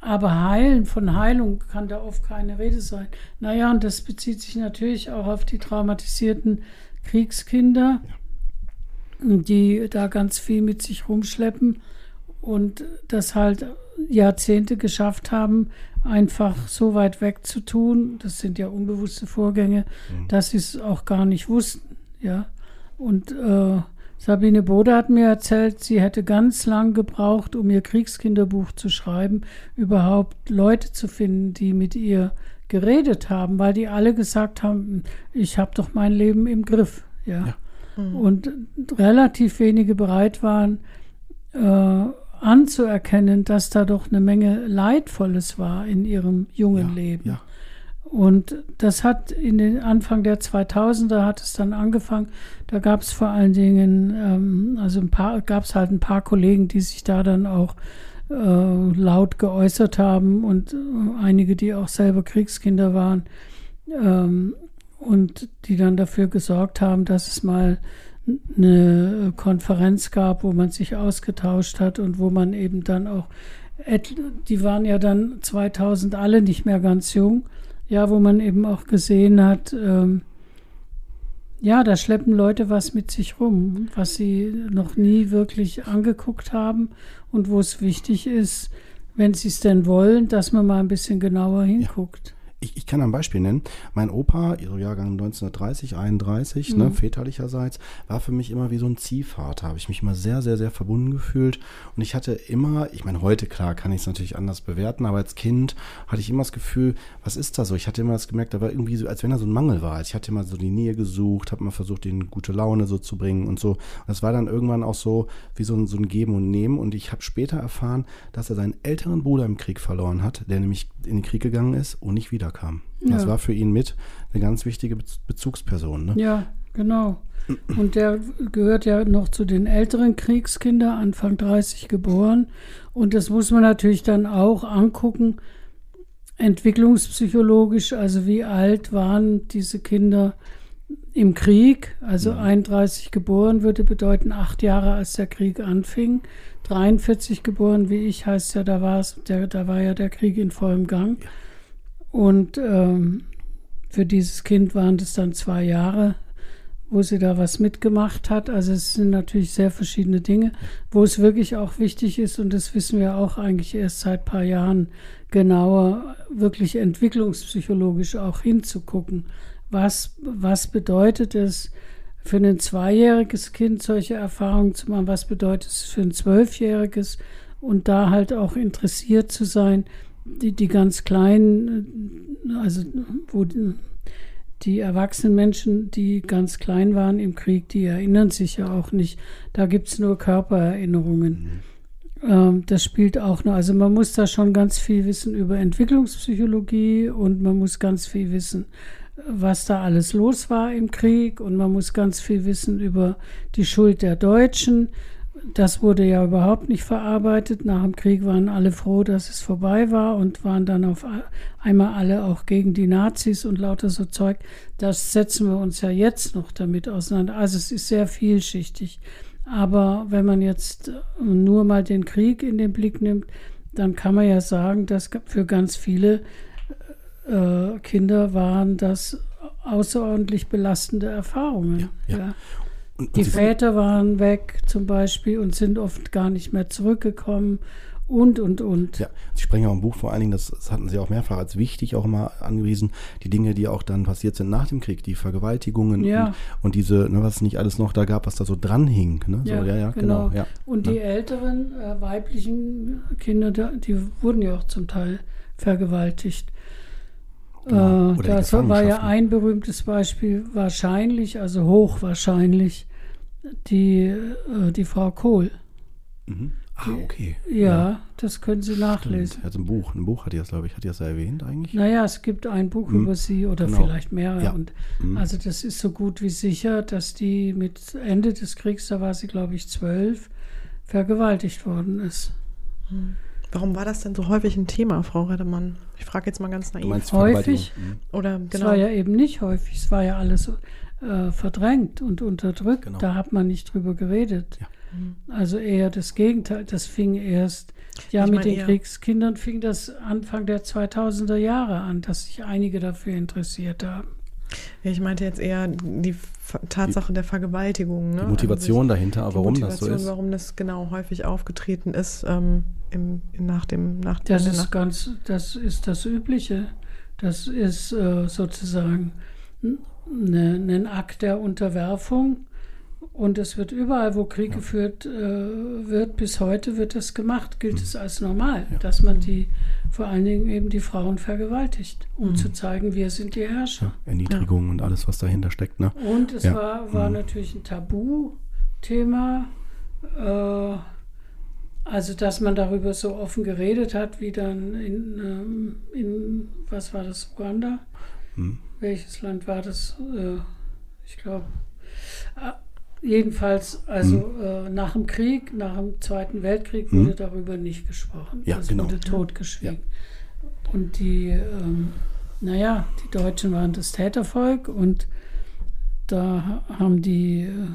Aber heilen, von Heilung kann da oft keine Rede sein. Naja, und das bezieht sich natürlich auch auf die traumatisierten Kriegskinder, die da ganz viel mit sich rumschleppen und das halt Jahrzehnte geschafft haben, einfach so weit weg zu tun, das sind ja unbewusste Vorgänge, mhm. dass sie es auch gar nicht wussten. Ja. Und äh, Sabine Bode hat mir erzählt, sie hätte ganz lang gebraucht, um ihr Kriegskinderbuch zu schreiben, überhaupt Leute zu finden, die mit ihr geredet haben, weil die alle gesagt haben, ich habe doch mein Leben im Griff. Ja. ja. Mhm. Und relativ wenige bereit waren, äh, anzuerkennen, dass da doch eine Menge Leidvolles war in ihrem jungen ja, Leben. Ja. Und das hat in den Anfang der 2000er hat es dann angefangen. Da gab es vor allen Dingen, ähm, also ein paar, gab es halt ein paar Kollegen, die sich da dann auch äh, laut geäußert haben und äh, einige, die auch selber Kriegskinder waren ähm, und die dann dafür gesorgt haben, dass es mal eine Konferenz gab, wo man sich ausgetauscht hat und wo man eben dann auch, die waren ja dann 2000 alle nicht mehr ganz jung, ja, wo man eben auch gesehen hat, ähm, ja, da schleppen Leute was mit sich rum, was sie noch nie wirklich angeguckt haben und wo es wichtig ist, wenn sie es denn wollen, dass man mal ein bisschen genauer hinguckt. Ja ich, ich kann ein Beispiel nennen. Mein Opa, Jahrgang 1930, 31, ne, mhm. ne, väterlicherseits, war für mich immer wie so ein Ziehvater. Habe ich mich immer sehr, sehr, sehr verbunden gefühlt. Und ich hatte immer, ich meine, heute klar kann ich es natürlich anders bewerten, aber als Kind hatte ich immer das Gefühl, was ist da so? Ich hatte immer das gemerkt, da war irgendwie so, als wenn da so ein Mangel war. Ich hatte immer so die Nähe gesucht, habe mal versucht, den gute Laune so zu bringen und so. Und das war dann irgendwann auch so wie so ein, so ein Geben und Nehmen. Und ich habe später erfahren, dass er seinen älteren Bruder im Krieg verloren hat, der nämlich in den Krieg gegangen ist und nicht wieder wiederkam. Ja. Das war für ihn mit eine ganz wichtige Bezugsperson. Ne? Ja, genau. Und der gehört ja noch zu den älteren Kriegskindern, Anfang 30 geboren. Und das muss man natürlich dann auch angucken, entwicklungspsychologisch, also wie alt waren diese Kinder im Krieg. Also ja. 31 geboren würde bedeuten acht Jahre, als der Krieg anfing. 43 geboren, wie ich, heißt ja, da, war's, der, da war ja der Krieg in vollem Gang. Ja. Und ähm, für dieses Kind waren das dann zwei Jahre, wo sie da was mitgemacht hat. Also es sind natürlich sehr verschiedene Dinge, wo es wirklich auch wichtig ist, und das wissen wir auch eigentlich erst seit ein paar Jahren genauer, wirklich entwicklungspsychologisch auch hinzugucken. Was, was bedeutet es für ein zweijähriges Kind, solche Erfahrungen zu machen? Was bedeutet es für ein zwölfjähriges? Und da halt auch interessiert zu sein, die, die ganz kleinen, also wo die erwachsenen Menschen, die ganz klein waren im Krieg, die erinnern sich ja auch nicht. Da gibt es nur Körpererinnerungen. Mhm. Ähm, das spielt auch noch. Also man muss da schon ganz viel wissen über Entwicklungspsychologie und man muss ganz viel wissen, was da alles los war im Krieg und man muss ganz viel wissen über die Schuld der Deutschen das wurde ja überhaupt nicht verarbeitet. Nach dem Krieg waren alle froh, dass es vorbei war und waren dann auf einmal alle auch gegen die Nazis und lauter so Zeug. Das setzen wir uns ja jetzt noch damit auseinander. Also es ist sehr vielschichtig. Aber wenn man jetzt nur mal den Krieg in den Blick nimmt, dann kann man ja sagen, dass für ganz viele äh, Kinder waren das außerordentlich belastende Erfahrungen. Ja, ja. ja. Und, die Väter waren weg zum Beispiel und sind oft gar nicht mehr zurückgekommen und, und, und. Ja, Sie sprechen auch im Buch vor allen Dingen, das, das, hatten Sie auch mehrfach als wichtig auch immer angewiesen, die Dinge, die auch dann passiert sind nach dem Krieg, die Vergewaltigungen ja. und, und, diese, ne, was es nicht alles noch da gab, was da so dran hing. Ne? Ja, so, ja, ja, genau. genau ja, und die älteren äh, weiblichen Kinder, die wurden ja auch zum Teil vergewaltigt. Genau. Äh, das war ja ein berühmtes Beispiel, wahrscheinlich, also hochwahrscheinlich, die, äh, die Frau Kohl. Mhm. Ah, okay. Ja, ja, das können Sie nachlesen. Also ein Buch, ein Buch hat die das, glaube ich, hat die das erwähnt eigentlich? Naja, es gibt ein Buch mhm. über sie oder genau. vielleicht mehrere. Ja. Und mhm. Also das ist so gut wie sicher, dass die mit Ende des Kriegs, da war sie, glaube ich, zwölf, vergewaltigt worden ist. Mhm. Warum war das denn so häufig ein Thema, Frau Redemann? Ich frage jetzt mal ganz naiv. häufig? Mhm. Oder genau. Es war ja eben nicht häufig. Es war ja alles äh, verdrängt und unterdrückt. Genau. Da hat man nicht drüber geredet. Ja. Mhm. Also eher das Gegenteil. Das fing erst, ja, ich mit den Kriegskindern fing das Anfang der 2000er Jahre an, dass sich einige dafür interessiert haben. Ich meinte jetzt eher die Tatsache die, der Vergewaltigung. Ne? Die Motivation also dahinter, aber warum das so ist. Warum das genau häufig aufgetreten ist ähm, im, nach dem nach Das ist nach ganz, das ist das Übliche. Das ist äh, sozusagen eine, ein Akt der Unterwerfung. Und es wird überall, wo Krieg ja. geführt äh, wird, bis heute wird das gemacht, gilt mhm. es als normal, ja. dass man die, vor allen Dingen eben die Frauen vergewaltigt, um mhm. zu zeigen, wir sind die Herrscher. Ja, Erniedrigung und alles, was dahinter steckt. Ne? Und es war, war mhm. natürlich ein Tabuthema. Äh, also, dass man darüber so offen geredet hat, wie dann in, ähm, in was war das, Uganda? Welches Land war das? Äh, ich glaube. Äh, jedenfalls, also mhm. äh, nach dem Krieg, nach dem Zweiten Weltkrieg wurde mhm. darüber nicht gesprochen. Ja, es genau. wurde totgeschwiegen. Ja. Und die, ähm, naja, die Deutschen waren das Tätervolk und da haben die äh,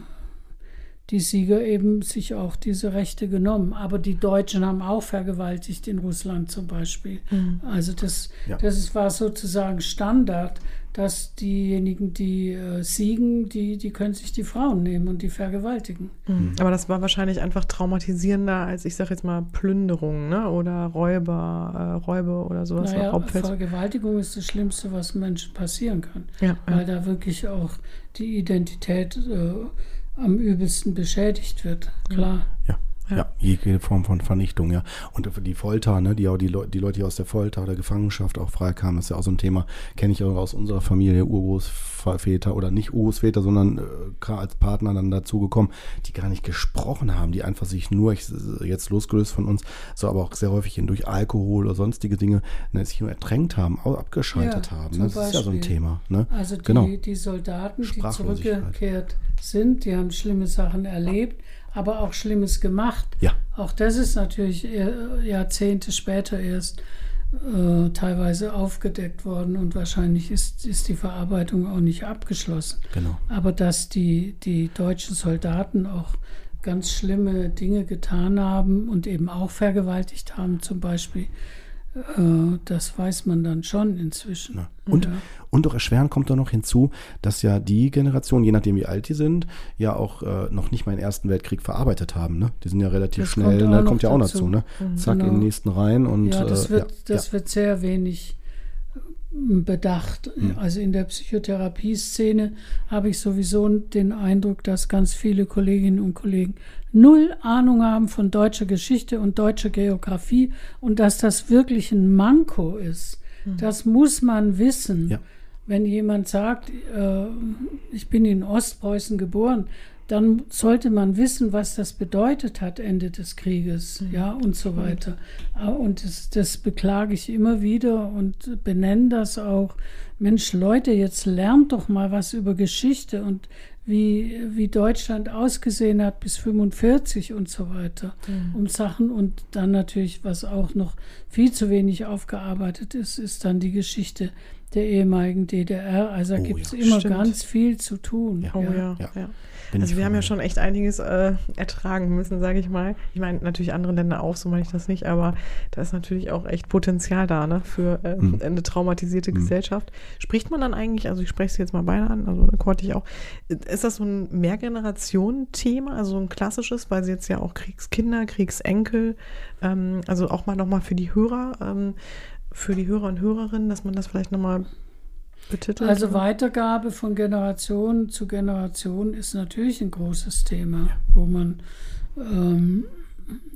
die Sieger eben sich auch diese Rechte genommen. Aber die Deutschen haben auch vergewaltigt in Russland zum Beispiel. Mhm. Also das, ja. das war sozusagen Standard, dass diejenigen, die äh, siegen, die, die können sich die Frauen nehmen und die vergewaltigen. Mhm. Aber das war wahrscheinlich einfach traumatisierender als, ich sage jetzt mal, Plünderung ne? oder Räuber, äh, Räube oder sowas. Naja, Vergewaltigung ist das Schlimmste, was Menschen passieren kann. Ja, weil ja. da wirklich auch die Identität äh, am übelsten beschädigt wird, klar. Ja. Ja. ja, jede Form von Vernichtung, ja. Und die Folter, ne, die, die, Le die Leute, die aus der Folter oder Gefangenschaft auch freikamen, ist ja auch so ein Thema, kenne ich auch aus unserer Familie, Urgroßväter oder nicht Urgroßväter, sondern äh, als Partner dann dazugekommen, die gar nicht gesprochen haben, die einfach sich nur, ich, jetzt losgelöst von uns, so aber auch sehr häufig durch Alkohol oder sonstige Dinge, ne, sich nur ertränkt haben, abgeschaltet ja, haben. Ne? Das Beispiel. ist ja so ein Thema. Ne? Also die, genau. die Soldaten, die zurückgekehrt sind, die haben schlimme Sachen erlebt aber auch Schlimmes gemacht. Ja. Auch das ist natürlich Jahrzehnte später erst äh, teilweise aufgedeckt worden und wahrscheinlich ist, ist die Verarbeitung auch nicht abgeschlossen. Genau. Aber dass die, die deutschen Soldaten auch ganz schlimme Dinge getan haben und eben auch vergewaltigt haben, zum Beispiel, äh, das weiß man dann schon inzwischen. Ja. Und, ja. und doch erschwerend kommt da noch hinzu, dass ja die Generation, je nachdem wie alt die sind, ja auch äh, noch nicht mal den Ersten Weltkrieg verarbeitet haben. Ne? Die sind ja relativ das schnell, kommt, ne? kommt ja auch dazu. dazu ne? Mhm. Zack, genau. in den nächsten rein. Und, ja, das, äh, wird, ja, das wird sehr wenig bedacht. Mhm. Also in der Psychotherapie-Szene habe ich sowieso den Eindruck, dass ganz viele Kolleginnen und Kollegen null Ahnung haben von deutscher Geschichte und deutscher Geografie und dass das wirklich ein Manko ist. Mhm. Das muss man wissen. Ja. Wenn jemand sagt, äh, ich bin in Ostpreußen geboren, dann sollte man wissen, was das bedeutet hat Ende des Krieges, mhm. ja, und so weiter. Ah, und das, das beklage ich immer wieder und benenne das auch. Mensch, Leute, jetzt lernt doch mal was über Geschichte und wie, wie Deutschland ausgesehen hat bis 45 und so weiter, mhm. um Sachen. Und dann natürlich, was auch noch viel zu wenig aufgearbeitet ist, ist dann die Geschichte der ehemaligen DDR. Also da oh, gibt es ja. immer Stimmt. ganz viel zu tun. Ja. Oh ja. Ja. Also wir haben ja schon echt einiges äh, ertragen müssen, sage ich mal. Ich meine natürlich andere Länder auch, so meine ich das nicht, aber da ist natürlich auch echt Potenzial da, ne, für äh, mhm. eine traumatisierte mhm. Gesellschaft. Spricht man dann eigentlich, also ich spreche es jetzt mal beide an, also konnte ich auch, ist das so ein Mehrgenerationen-Thema, also ein klassisches, weil sie jetzt ja auch Kriegskinder, Kriegsenkel, ähm, also auch mal nochmal für die Hörer, ähm, für die Hörer und Hörerinnen, dass man das vielleicht nochmal betitelt? Also oder? Weitergabe von Generation zu Generation ist natürlich ein großes Thema, ja. wo man ähm,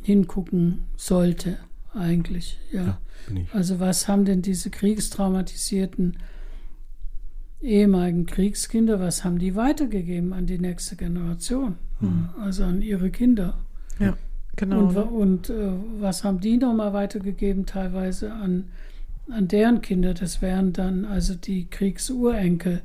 hingucken sollte eigentlich. Ja. ja also was haben denn diese kriegstraumatisierten ehemaligen Kriegskinder, was haben die weitergegeben an die nächste Generation? Mhm. Also an ihre Kinder. Ja, genau. Und, und äh, was haben die nochmal weitergegeben, teilweise an an deren Kinder, das wären dann also die Kriegsurenkel.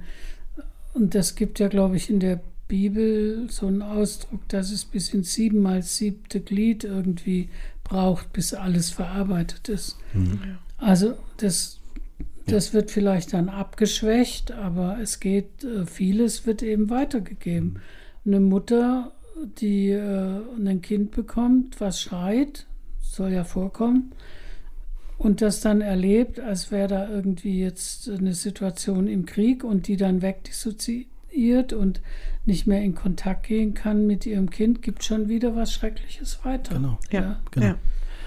Und das gibt ja, glaube ich, in der Bibel so einen Ausdruck, dass es bis ins siebenmal siebte Glied irgendwie braucht, bis alles verarbeitet ist. Mhm. Also das, das ja. wird vielleicht dann abgeschwächt, aber es geht, äh, vieles wird eben weitergegeben. Mhm. Eine Mutter, die äh, ein Kind bekommt, was schreit, soll ja vorkommen, und das dann erlebt, als wäre da irgendwie jetzt eine Situation im Krieg und die dann wegdissoziiert und nicht mehr in Kontakt gehen kann mit ihrem Kind, gibt schon wieder was Schreckliches weiter. Genau, ja, ja. genau. Ja.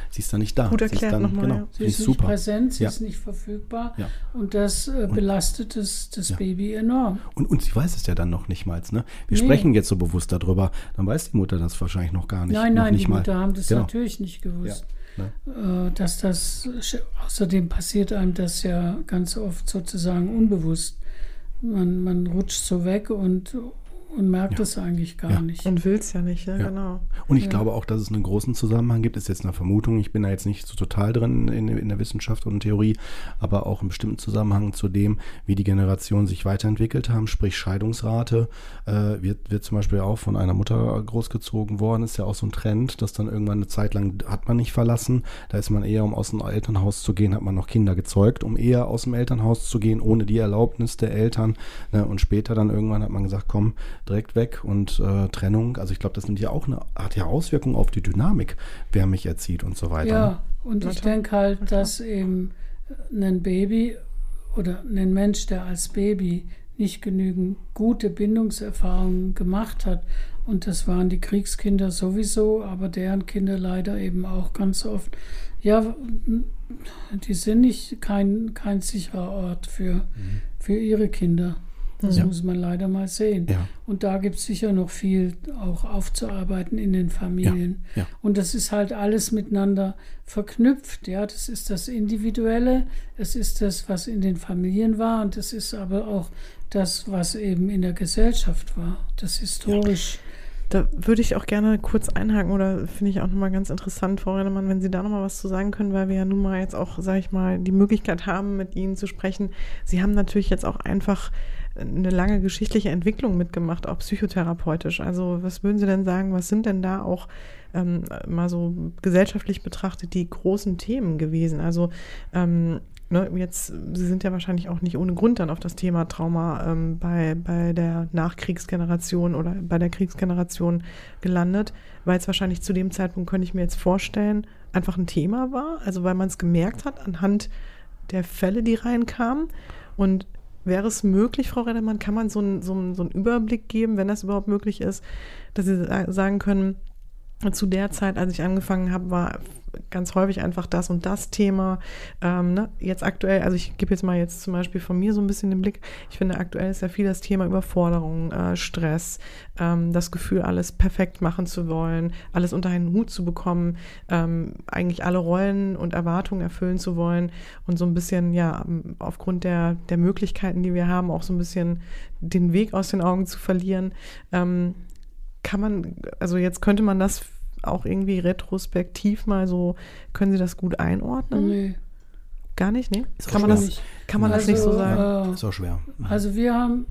Sie ist dann nicht da. Gut erklärt nochmal. Genau. Ja. Sie ist nicht super. präsent, sie ja. ist nicht verfügbar ja. und das äh, belastet das, das Baby enorm. Und, und sie weiß es ja dann noch nicht mal. Ne? Wir nee. sprechen jetzt so bewusst darüber, dann weiß die Mutter das wahrscheinlich noch gar nicht. Nein, nein, die Mutter mal. haben das genau. natürlich nicht gewusst. Ne? Äh, dass das, außerdem passiert einem das ja ganz oft sozusagen unbewusst. Man, man rutscht so weg und und merkt ja. es eigentlich gar ja. nicht. Und will es ja nicht, ja, ja. genau. Und ich glaube auch, dass es einen großen Zusammenhang gibt, ist jetzt eine Vermutung, ich bin da jetzt nicht so total drin in, in der Wissenschaft und Theorie, aber auch einen bestimmten Zusammenhang zu dem, wie die Generationen sich weiterentwickelt haben, sprich Scheidungsrate, äh, wird, wird zum Beispiel auch von einer Mutter großgezogen worden, ist ja auch so ein Trend, dass dann irgendwann eine Zeit lang hat man nicht verlassen, da ist man eher, um aus dem Elternhaus zu gehen, hat man noch Kinder gezeugt, um eher aus dem Elternhaus zu gehen, ohne die Erlaubnis der Eltern ne? und später dann irgendwann hat man gesagt, komm, direkt weg und äh, Trennung. Also ich glaube, das nimmt ja auch eine, hat ja Auswirkungen auf die Dynamik, wer mich erzieht und so weiter. Ja, und ich denke halt, dass eben ein Baby oder ein Mensch, der als Baby nicht genügend gute Bindungserfahrungen gemacht hat, und das waren die Kriegskinder sowieso, aber deren Kinder leider eben auch ganz oft, ja, die sind nicht kein, kein sicherer Ort für, mhm. für ihre Kinder. Das ja. muss man leider mal sehen. Ja. Und da gibt es sicher noch viel auch aufzuarbeiten in den Familien. Ja. Und das ist halt alles miteinander verknüpft. Ja, das ist das Individuelle, es ist das, was in den Familien war, und das ist aber auch das, was eben in der Gesellschaft war. Das historisch. Da würde ich auch gerne kurz einhaken oder finde ich auch nochmal ganz interessant, Frau Rennemann, wenn Sie da nochmal was zu sagen können, weil wir ja nun mal jetzt auch, sage ich mal, die Möglichkeit haben, mit Ihnen zu sprechen. Sie haben natürlich jetzt auch einfach eine lange geschichtliche Entwicklung mitgemacht, auch psychotherapeutisch. Also was würden Sie denn sagen, was sind denn da auch ähm, mal so gesellschaftlich betrachtet die großen Themen gewesen? Also ähm, ne, jetzt, Sie sind ja wahrscheinlich auch nicht ohne Grund dann auf das Thema Trauma ähm, bei, bei der Nachkriegsgeneration oder bei der Kriegsgeneration gelandet, weil es wahrscheinlich zu dem Zeitpunkt, könnte ich mir jetzt vorstellen, einfach ein Thema war. Also weil man es gemerkt hat anhand der Fälle, die reinkamen. Und Wäre es möglich, Frau Reddermann, kann man so einen, so, einen, so einen Überblick geben, wenn das überhaupt möglich ist, dass Sie sagen können, zu der Zeit, als ich angefangen habe, war ganz häufig einfach das und das Thema. Ähm, ne? Jetzt aktuell, also ich gebe jetzt mal jetzt zum Beispiel von mir so ein bisschen den Blick. Ich finde, aktuell ist ja viel das Thema Überforderung, äh, Stress, ähm, das Gefühl, alles perfekt machen zu wollen, alles unter einen Hut zu bekommen, ähm, eigentlich alle Rollen und Erwartungen erfüllen zu wollen und so ein bisschen, ja, aufgrund der, der Möglichkeiten, die wir haben, auch so ein bisschen den Weg aus den Augen zu verlieren. Ähm, kann man, also jetzt könnte man das auch irgendwie retrospektiv mal so, können Sie das gut einordnen? Nee. Gar nicht, nee? Ist kann man, das, kann man also, das nicht so sagen? Äh, ist auch schwer. Also wir haben,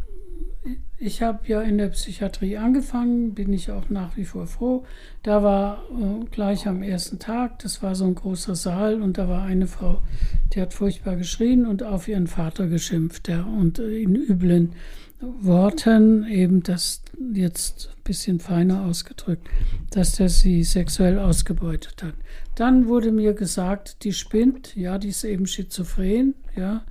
ich habe ja in der Psychiatrie angefangen, bin ich auch nach wie vor froh. Da war äh, gleich am ersten Tag, das war so ein großer Saal und da war eine Frau, die hat furchtbar geschrien und auf ihren Vater geschimpft ja, und äh, in üblen Worten, eben das jetzt ein bisschen feiner ausgedrückt, dass der sie sexuell ausgebeutet hat. Dann wurde mir gesagt, die spinnt, ja, die ist eben schizophren, ja.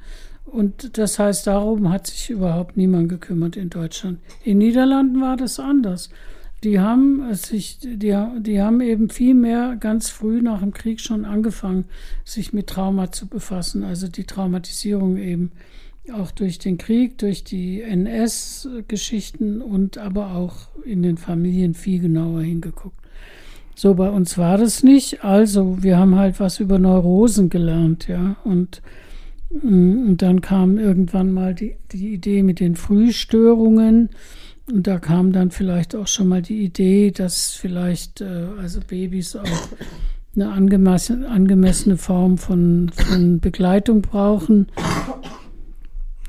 Und das heißt, darum hat sich überhaupt niemand gekümmert in Deutschland. In Niederlanden war das anders. Die haben sich, die, die haben eben viel mehr ganz früh nach dem Krieg schon angefangen, sich mit Trauma zu befassen, also die Traumatisierung eben auch durch den Krieg, durch die NS-Geschichten und aber auch in den Familien viel genauer hingeguckt. So, bei uns war das nicht. Also, wir haben halt was über Neurosen gelernt, ja. Und, mm, und dann kam irgendwann mal die, die Idee mit den Frühstörungen. Und da kam dann vielleicht auch schon mal die Idee, dass vielleicht äh, also Babys auch eine angemessene, angemessene Form von, von Begleitung brauchen.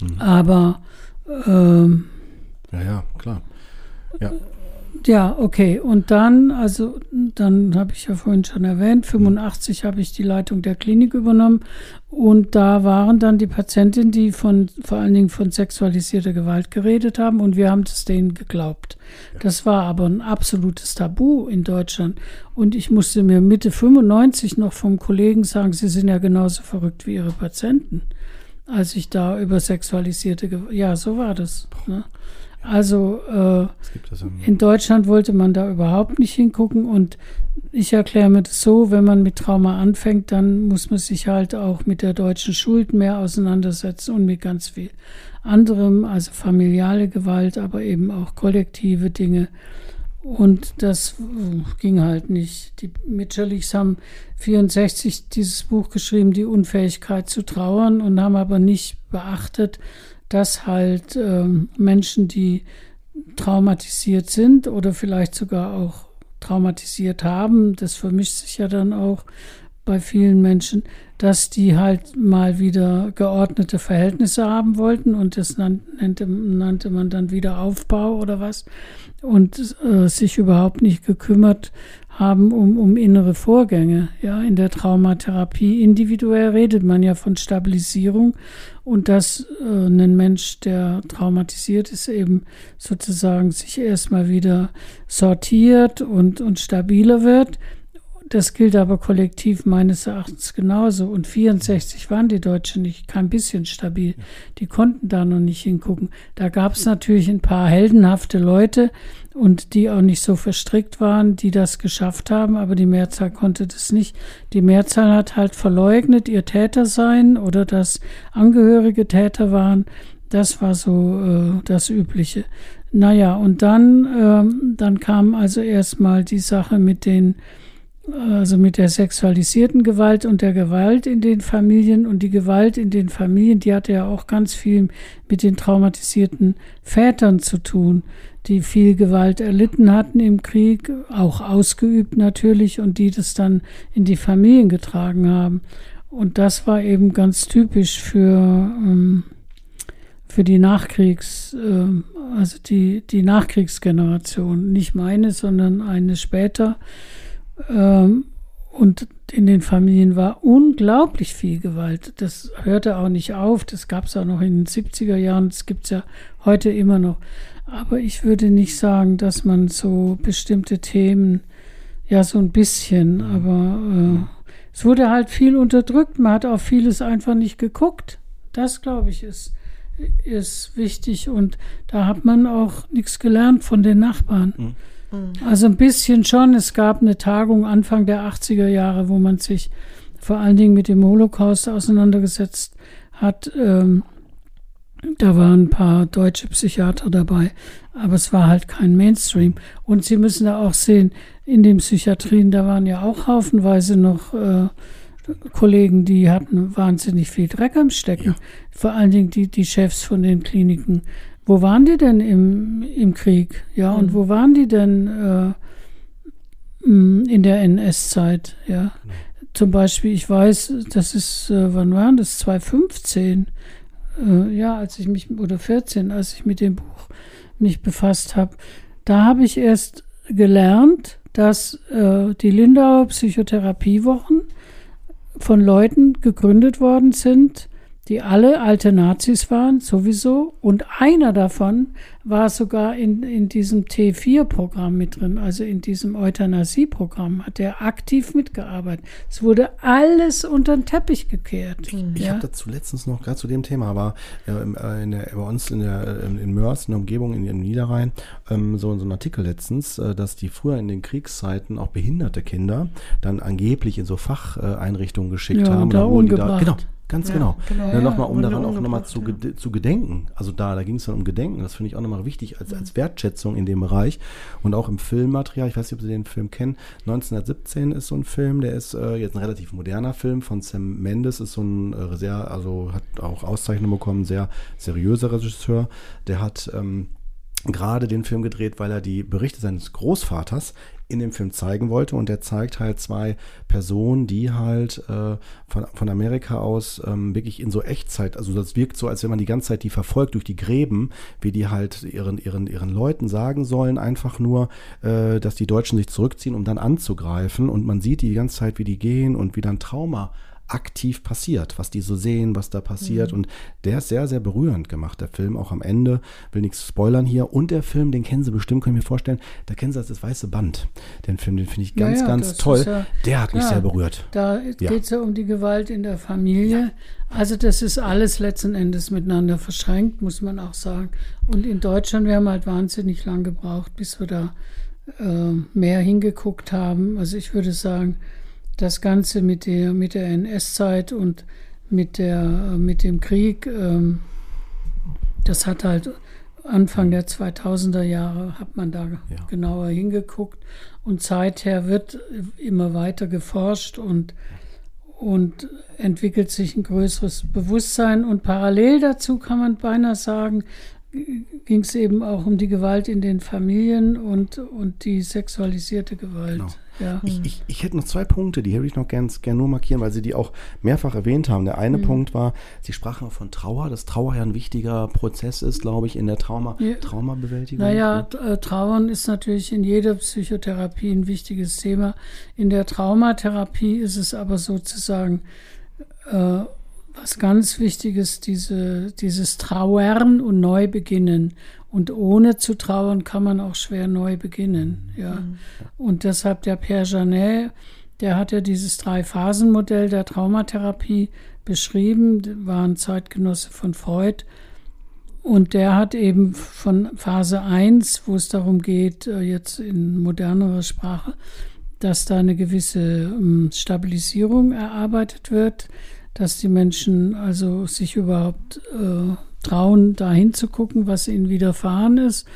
Mhm. Aber ähm, ja, ja, klar. Ja. Ja, okay. Und dann, also dann habe ich ja vorhin schon erwähnt, 85 mhm. habe ich die Leitung der Klinik übernommen und da waren dann die Patientinnen, die von vor allen Dingen von sexualisierter Gewalt geredet haben und wir haben das denen geglaubt. Ja. Das war aber ein absolutes Tabu in Deutschland und ich musste mir Mitte 95 noch vom Kollegen sagen, sie sind ja genauso verrückt wie ihre Patienten als ich da über sexualisierte Gewalt, ja, so war das. Ne? Also äh, in Deutschland wollte man da überhaupt nicht hingucken und ich erkläre mir das so, wenn man mit Trauma anfängt, dann muss man sich halt auch mit der deutschen Schuld mehr auseinandersetzen und mit ganz viel anderem, also familiale Gewalt, aber eben auch kollektive Dinge. Und das äh, ging halt nicht. Die Mitscherlichs haben 64 dieses Buch geschrieben, die Unfähigkeit zu trauern, und haben aber nicht beachtet, dass halt äh, Menschen, die traumatisiert sind oder vielleicht sogar auch traumatisiert haben, das vermischt sich ja dann auch, bei vielen Menschen, dass die halt mal wieder geordnete Verhältnisse haben wollten und das nannte, nannte man dann wieder Aufbau oder was und äh, sich überhaupt nicht gekümmert haben um, um innere Vorgänge. Ja, in der Traumatherapie individuell redet man ja von Stabilisierung und dass äh, ein Mensch, der traumatisiert ist, eben sozusagen sich erstmal wieder sortiert und, und stabiler wird. Das gilt aber kollektiv meines Erachtens genauso. Und 64 waren die Deutschen nicht kein bisschen stabil. Die konnten da noch nicht hingucken. Da gab es natürlich ein paar heldenhafte Leute und die auch nicht so verstrickt waren, die das geschafft haben, aber die Mehrzahl konnte das nicht. Die Mehrzahl hat halt verleugnet, ihr Täter sein oder dass Angehörige Täter waren. Das war so äh, das Übliche. Naja, und dann, ähm, dann kam also erstmal die Sache mit den also mit der sexualisierten Gewalt und der Gewalt in den Familien. Und die Gewalt in den Familien, die hatte ja auch ganz viel mit den traumatisierten Vätern zu tun, die viel Gewalt erlitten hatten im Krieg, auch ausgeübt natürlich und die das dann in die Familien getragen haben. Und das war eben ganz typisch für, ähm, für die Nachkriegs, äh, also die, die Nachkriegsgeneration, nicht meine, sondern eine später ähm, und in den Familien war unglaublich viel Gewalt. Das hörte auch nicht auf. Das gab es auch noch in den 70er Jahren. Das gibt es ja heute immer noch. Aber ich würde nicht sagen, dass man so bestimmte Themen, ja, so ein bisschen, aber äh, es wurde halt viel unterdrückt. Man hat auf vieles einfach nicht geguckt. Das, glaube ich, ist, ist wichtig. Und da hat man auch nichts gelernt von den Nachbarn. Mhm. Mhm. Also ein bisschen schon. Es gab eine Tagung Anfang der 80er Jahre, wo man sich vor allen Dingen mit dem Holocaust auseinandergesetzt hat. Ähm, da waren ein paar deutsche Psychiater dabei, aber es war halt kein Mainstream. Und Sie müssen da auch sehen, in den Psychiatrien, da waren ja auch haufenweise noch äh, Kollegen, die hatten wahnsinnig viel Dreck am Stecken. Ja. Vor allen Dingen die, die Chefs von den Kliniken wo waren die denn im, im Krieg? Ja, mhm. und wo waren die denn äh, in der NS-Zeit? Ja, mhm. zum Beispiel, ich weiß, das ist, äh, wann waren das? 2015. Äh, ja, als ich mich, oder 14, als ich mit dem Buch mich befasst habe. Da habe ich erst gelernt, dass äh, die Lindauer Psychotherapiewochen von Leuten gegründet worden sind, die alle alte Nazis waren, sowieso. Und einer davon war sogar in, in diesem T4-Programm mit drin, also in diesem Euthanasie-Programm, hat er aktiv mitgearbeitet. Es wurde alles unter den Teppich gekehrt. Ich, ich habe dazu letztens noch, gerade zu dem Thema, war äh, in der, bei uns in, der, in Mörs, in der Umgebung, in, in Niederrhein, ähm, so, so ein Artikel letztens, äh, dass die früher in den Kriegszeiten auch behinderte Kinder dann angeblich in so Facheinrichtungen geschickt ja, haben. Da umgebracht. Die, genau, Ganz ja, genau. genau ja, nochmal, um daran auch nochmal zu, ja. zu gedenken. Also da, da ging es dann um Gedenken. Das finde ich auch nochmal wichtig als, als Wertschätzung in dem Bereich. Und auch im Filmmaterial, ich weiß nicht, ob Sie den Film kennen, 1917 ist so ein Film, der ist äh, jetzt ein relativ moderner Film von Sam Mendes, ist so ein äh, sehr, also hat auch Auszeichnungen bekommen, sehr seriöser Regisseur. Der hat ähm, gerade den Film gedreht, weil er die Berichte seines Großvaters in dem Film zeigen wollte. Und der zeigt halt zwei Personen, die halt äh, von, von Amerika aus ähm, wirklich in so Echtzeit, also das wirkt so, als wenn man die ganze Zeit die verfolgt durch die Gräben, wie die halt ihren, ihren, ihren Leuten sagen sollen, einfach nur, äh, dass die Deutschen sich zurückziehen, um dann anzugreifen. Und man sieht die, die ganze Zeit, wie die gehen und wie dann Trauma aktiv passiert, was die so sehen, was da passiert. Mhm. Und der ist sehr, sehr berührend gemacht, der Film, auch am Ende. Will nichts spoilern hier. Und der Film, den kennen Sie bestimmt, können mir vorstellen, da kennen Sie als das Weiße Band. Den Film, den finde ich ganz, ja, ja, ganz toll. Ja, der hat klar, mich sehr berührt. Da geht es ja um die Gewalt in der Familie. Also das ist alles letzten Endes miteinander verschränkt, muss man auch sagen. Und in Deutschland, wir haben halt wahnsinnig lang gebraucht, bis wir da äh, mehr hingeguckt haben. Also ich würde sagen, das Ganze mit der, mit der NS-Zeit und mit, der, mit dem Krieg, ähm, das hat halt Anfang der 2000er Jahre hat man da ja. genauer hingeguckt und seither wird immer weiter geforscht und, und entwickelt sich ein größeres Bewusstsein und parallel dazu kann man beinahe sagen, ging es eben auch um die Gewalt in den Familien und, und die sexualisierte Gewalt. Genau. Ja. Ich, ich, ich hätte noch zwei Punkte, die hätte ich noch gerne nur markieren, weil Sie die auch mehrfach erwähnt haben. Der eine mhm. Punkt war, Sie sprachen von Trauer, dass Trauer ja ein wichtiger Prozess ist, glaube ich, in der Trauma, ja. Traumabewältigung. Naja, äh, Trauern ist natürlich in jeder Psychotherapie ein wichtiges Thema. In der Traumatherapie ist es aber sozusagen äh, was ganz Wichtiges, diese, dieses Trauern und Neubeginnen. Und ohne zu trauern kann man auch schwer neu beginnen. Ja. Mhm. Und deshalb der Pierre Janet, der hat ja dieses Drei-Phasen-Modell der Traumatherapie beschrieben, war ein Zeitgenosse von Freud. Und der hat eben von Phase 1, wo es darum geht, äh, jetzt in modernerer Sprache, dass da eine gewisse ähm, Stabilisierung erarbeitet wird, dass die Menschen also sich überhaupt äh, trauen, da hinzugucken, was ihnen widerfahren ist.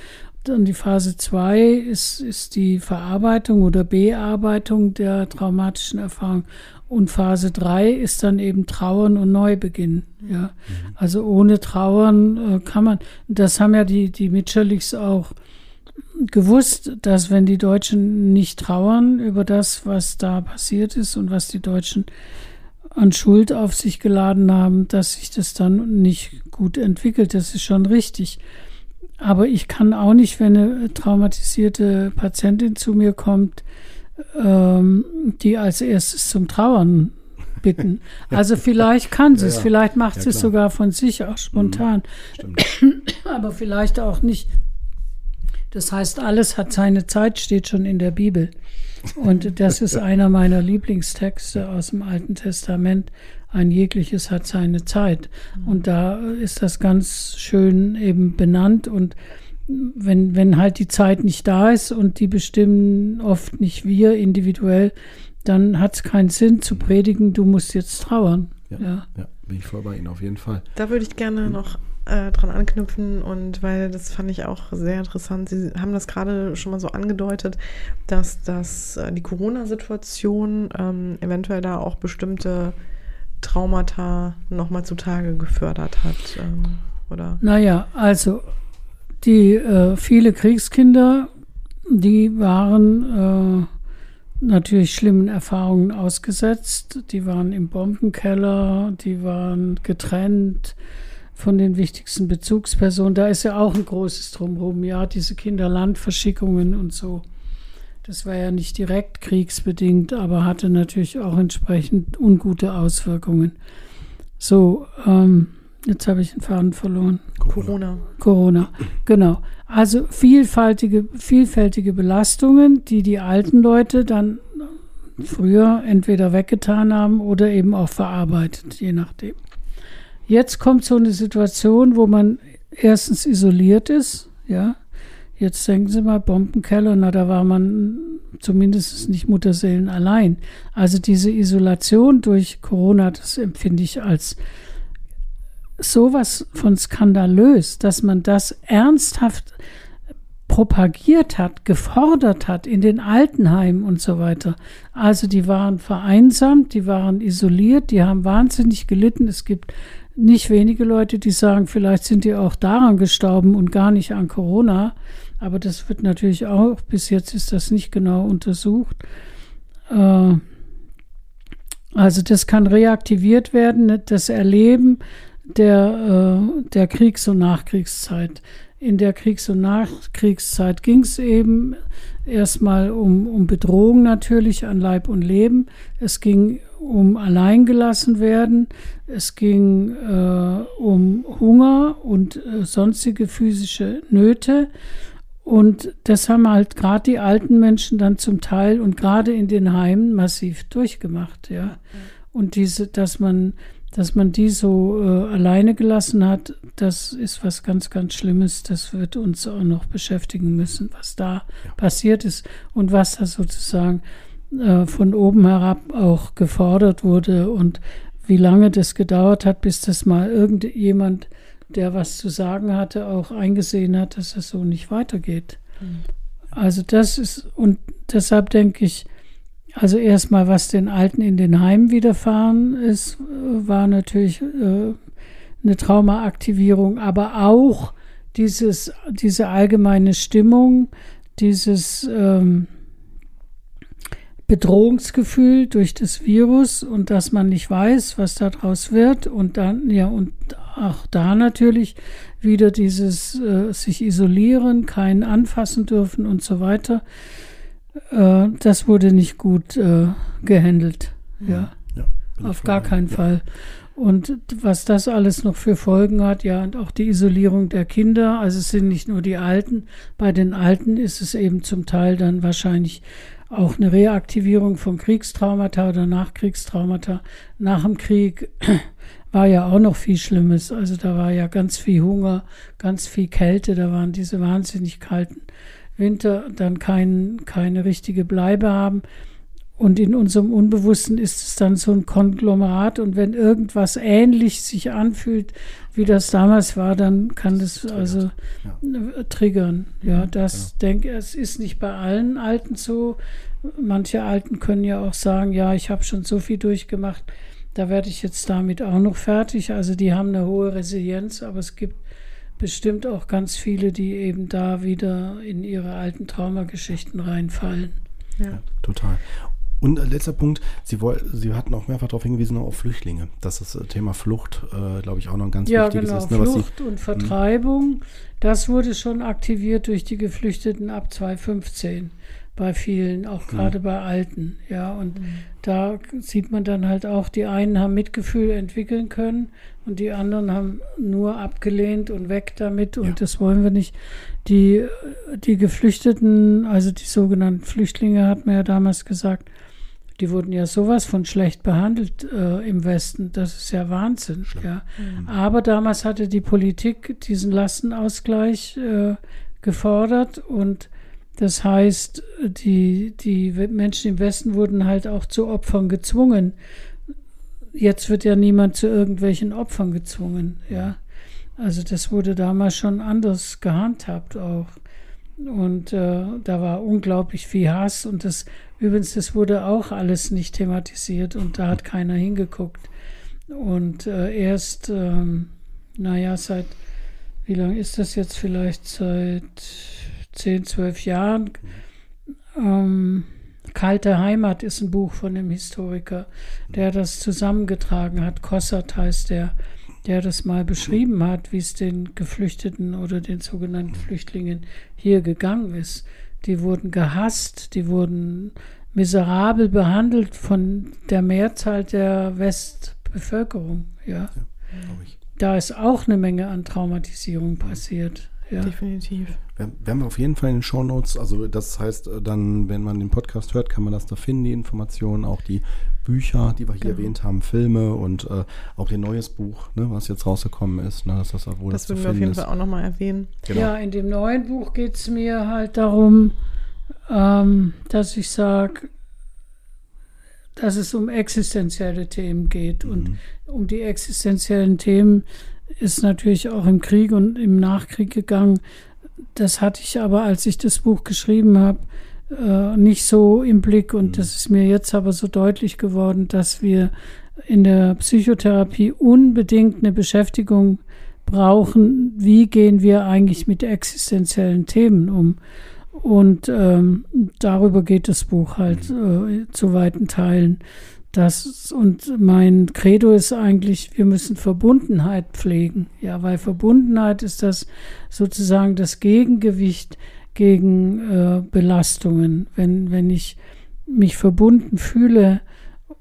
Dann die Phase 2 ist, ist die Verarbeitung oder Bearbeitung der traumatischen Erfahrung. Und Phase 3 ist dann eben Trauern und Neubeginn. Ja. Mhm. Also ohne Trauern äh, kann man, das haben ja die, die Mitscherlichs auch gewusst, dass wenn die Deutschen nicht trauern über das, was da passiert ist und was die Deutschen an Schuld auf sich geladen haben, dass sich das dann nicht gut entwickelt. Das ist schon richtig. Aber ich kann auch nicht, wenn eine traumatisierte Patientin zu mir kommt, ähm, die als erstes zum Trauern bitten. Also vielleicht kann sie es, ja, ja. vielleicht macht ja, sie es sogar von sich auch spontan. Mhm, Aber vielleicht auch nicht. Das heißt, alles hat seine Zeit, steht schon in der Bibel. Und das ist einer meiner Lieblingstexte aus dem Alten Testament. Ein jegliches hat seine Zeit. Und da ist das ganz schön eben benannt. Und wenn, wenn halt die Zeit nicht da ist und die bestimmen oft nicht wir individuell, dann hat es keinen Sinn zu predigen, du musst jetzt trauern. Ja, ja. ja, bin ich voll bei Ihnen auf jeden Fall. Da würde ich gerne noch äh, dran anknüpfen und weil das fand ich auch sehr interessant. Sie haben das gerade schon mal so angedeutet, dass das äh, die Corona-Situation ähm, eventuell da auch bestimmte Traumata nochmal zutage gefördert hat, ähm, oder? Naja, also die äh, viele Kriegskinder, die waren äh, natürlich schlimmen Erfahrungen ausgesetzt. Die waren im Bombenkeller, die waren getrennt, von den wichtigsten Bezugspersonen. Da ist ja auch ein großes Drumherum, ja, diese Kinderlandverschickungen und so. Das war ja nicht direkt kriegsbedingt, aber hatte natürlich auch entsprechend ungute Auswirkungen. So, ähm, jetzt habe ich den Faden verloren. Corona. Corona, genau. Also vielfältige, vielfältige Belastungen, die die alten Leute dann früher entweder weggetan haben oder eben auch verarbeitet, je nachdem. Jetzt kommt so eine Situation, wo man erstens isoliert ist, ja. Jetzt denken Sie mal, Bombenkeller, na, da war man zumindest nicht Mutterseelen allein. Also diese Isolation durch Corona, das empfinde ich als sowas von skandalös, dass man das ernsthaft propagiert hat, gefordert hat in den Altenheimen und so weiter. Also die waren vereinsamt, die waren isoliert, die haben wahnsinnig gelitten. Es gibt nicht wenige Leute, die sagen, vielleicht sind die auch daran gestorben und gar nicht an Corona. Aber das wird natürlich auch, bis jetzt ist das nicht genau untersucht. Äh, also das kann reaktiviert werden, das Erleben der, äh, der Kriegs- und Nachkriegszeit. In der Kriegs- und Nachkriegszeit ging es eben erstmal um, um Bedrohung natürlich an Leib und Leben. Es ging um alleingelassen werden. Es ging äh, um Hunger und äh, sonstige physische Nöte. Und das haben halt gerade die alten Menschen dann zum Teil und gerade in den Heimen massiv durchgemacht, ja. Und diese, dass man, dass man die so äh, alleine gelassen hat, das ist was ganz, ganz Schlimmes. Das wird uns auch noch beschäftigen müssen, was da ja. passiert ist und was da sozusagen äh, von oben herab auch gefordert wurde und wie lange das gedauert hat, bis das mal irgendjemand, der was zu sagen hatte, auch eingesehen hat, dass es so nicht weitergeht. Mhm. Also das ist, und deshalb denke ich, also erstmal, was den Alten in den Heimen widerfahren ist, war natürlich äh, eine Traumaaktivierung, aber auch dieses, diese allgemeine Stimmung, dieses ähm, Bedrohungsgefühl durch das Virus und dass man nicht weiß, was daraus wird und dann ja und auch da natürlich wieder dieses äh, sich isolieren, keinen anfassen dürfen und so weiter. Äh, das wurde nicht gut äh, gehandelt. Ja, ja auf gar keinen ja. Fall. Und was das alles noch für Folgen hat, ja, und auch die Isolierung der Kinder. Also es sind nicht nur die Alten. Bei den Alten ist es eben zum Teil dann wahrscheinlich auch eine Reaktivierung von Kriegstraumata oder Nachkriegstraumata. Nach dem Krieg war ja auch noch viel Schlimmes. Also da war ja ganz viel Hunger, ganz viel Kälte, da waren diese wahnsinnig kalten Winter, dann kein, keine richtige Bleibe haben. Und in unserem Unbewussten ist es dann so ein Konglomerat. Und wenn irgendwas ähnlich sich anfühlt, wie das damals war, dann kann das, das also ja. triggern. Ja, das ja. denke es ist nicht bei allen Alten so. Manche Alten können ja auch sagen, ja, ich habe schon so viel durchgemacht, da werde ich jetzt damit auch noch fertig. Also die haben eine hohe Resilienz, aber es gibt bestimmt auch ganz viele, die eben da wieder in ihre alten Traumageschichten reinfallen. Ja, ja total. Und äh, letzter Punkt, Sie, woll, Sie hatten auch mehrfach darauf hingewiesen, auf Flüchtlinge, dass das äh, Thema Flucht, äh, glaube ich, auch noch ein ganz ja, wichtiges genau. ist. Ne, Flucht Sie, und hm. Vertreibung, das wurde schon aktiviert durch die Geflüchteten ab 2015 bei vielen, auch hm. gerade mhm. bei Alten. Ja, und mhm. da sieht man dann halt auch, die einen haben Mitgefühl entwickeln können und die anderen haben nur abgelehnt und weg damit und ja. das wollen wir nicht. Die, die Geflüchteten, also die sogenannten Flüchtlinge, hat man ja damals gesagt, die wurden ja sowas von schlecht behandelt äh, im Westen. Das ist ja Wahnsinn. Ja. Mhm. Aber damals hatte die Politik diesen Lastenausgleich äh, gefordert und das heißt, die, die Menschen im Westen wurden halt auch zu Opfern gezwungen. Jetzt wird ja niemand zu irgendwelchen Opfern gezwungen, ja. Also das wurde damals schon anders gehandhabt auch. Und äh, da war unglaublich viel Hass und das übrigens, das wurde auch alles nicht thematisiert und da hat keiner hingeguckt. Und äh, erst, ähm, naja, seit, wie lange ist das jetzt vielleicht? Seit zehn, zwölf Jahren. Ähm, Kalte Heimat ist ein Buch von einem Historiker, der das zusammengetragen hat. Kossert heißt der, der das mal beschrieben hat, wie es den Geflüchteten oder den sogenannten Flüchtlingen hier gegangen ist. Die wurden gehasst, die wurden miserabel behandelt von der Mehrzahl der Westbevölkerung. Ja. ja da ist auch eine Menge an Traumatisierung passiert. Ja. Definitiv. Werden wir auf jeden Fall in den Show Notes, also das heißt äh, dann, wenn man den Podcast hört, kann man das da finden, die Informationen, auch die Bücher, die wir hier genau. erwähnt haben, Filme und äh, auch ihr neues Buch, ne, was jetzt rausgekommen ist. Ne, dass das, wo das, das würden wir auf jeden ist. Fall auch nochmal erwähnen. Genau. Ja, in dem neuen Buch geht es mir halt darum, ähm, dass ich sage, dass es um existenzielle Themen geht. Mhm. Und um die existenziellen Themen ist natürlich auch im Krieg und im Nachkrieg gegangen. Das hatte ich aber, als ich das Buch geschrieben habe, äh, nicht so im Blick. Und mhm. das ist mir jetzt aber so deutlich geworden, dass wir in der Psychotherapie unbedingt eine Beschäftigung brauchen. Wie gehen wir eigentlich mit existenziellen Themen um? Und ähm, darüber geht das Buch halt mhm. äh, zu weiten Teilen. Das, und mein Credo ist eigentlich, wir müssen Verbundenheit pflegen. Ja, weil Verbundenheit ist das sozusagen das Gegengewicht gegen äh, Belastungen. Wenn, wenn ich mich verbunden fühle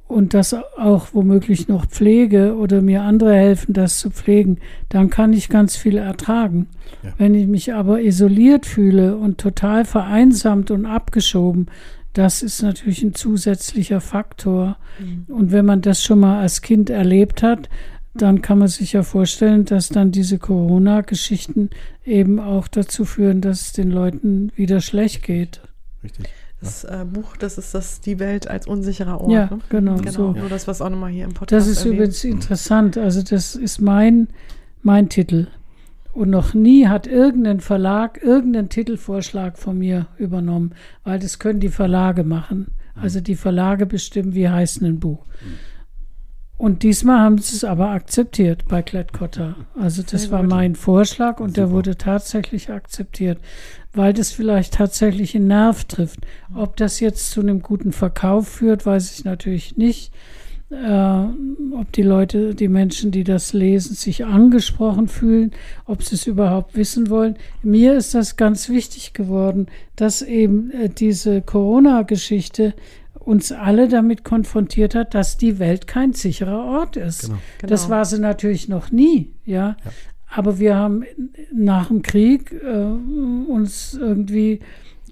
und das auch womöglich noch pflege oder mir andere helfen, das zu pflegen, dann kann ich ganz viel ertragen. Ja. Wenn ich mich aber isoliert fühle und total vereinsamt und abgeschoben, das ist natürlich ein zusätzlicher Faktor. Mhm. Und wenn man das schon mal als Kind erlebt hat, dann kann man sich ja vorstellen, dass dann diese Corona-Geschichten eben auch dazu führen, dass es den Leuten wieder schlecht geht. Richtig. Das äh, Buch, das ist das Die Welt als unsicherer Ort. Ja, ne? genau. genau. So. Nur das, was auch nochmal hier im Podcast Das ist erwähnt. übrigens interessant. Also das ist mein, mein Titel. Und noch nie hat irgendein Verlag irgendeinen Titelvorschlag von mir übernommen, weil das können die Verlage machen. Also die Verlage bestimmen, wie heißt ein Buch. Und diesmal haben sie es aber akzeptiert bei Klett-Cotta. Also das war mein Vorschlag und der wurde tatsächlich akzeptiert, weil das vielleicht tatsächlich einen Nerv trifft. Ob das jetzt zu einem guten Verkauf führt, weiß ich natürlich nicht. Äh, ob die Leute, die Menschen, die das lesen, sich angesprochen fühlen, ob sie es überhaupt wissen wollen. Mir ist das ganz wichtig geworden, dass eben äh, diese Corona-Geschichte uns alle damit konfrontiert hat, dass die Welt kein sicherer Ort ist. Genau. Das genau. war sie natürlich noch nie, ja. ja. Aber wir haben nach dem Krieg äh, uns irgendwie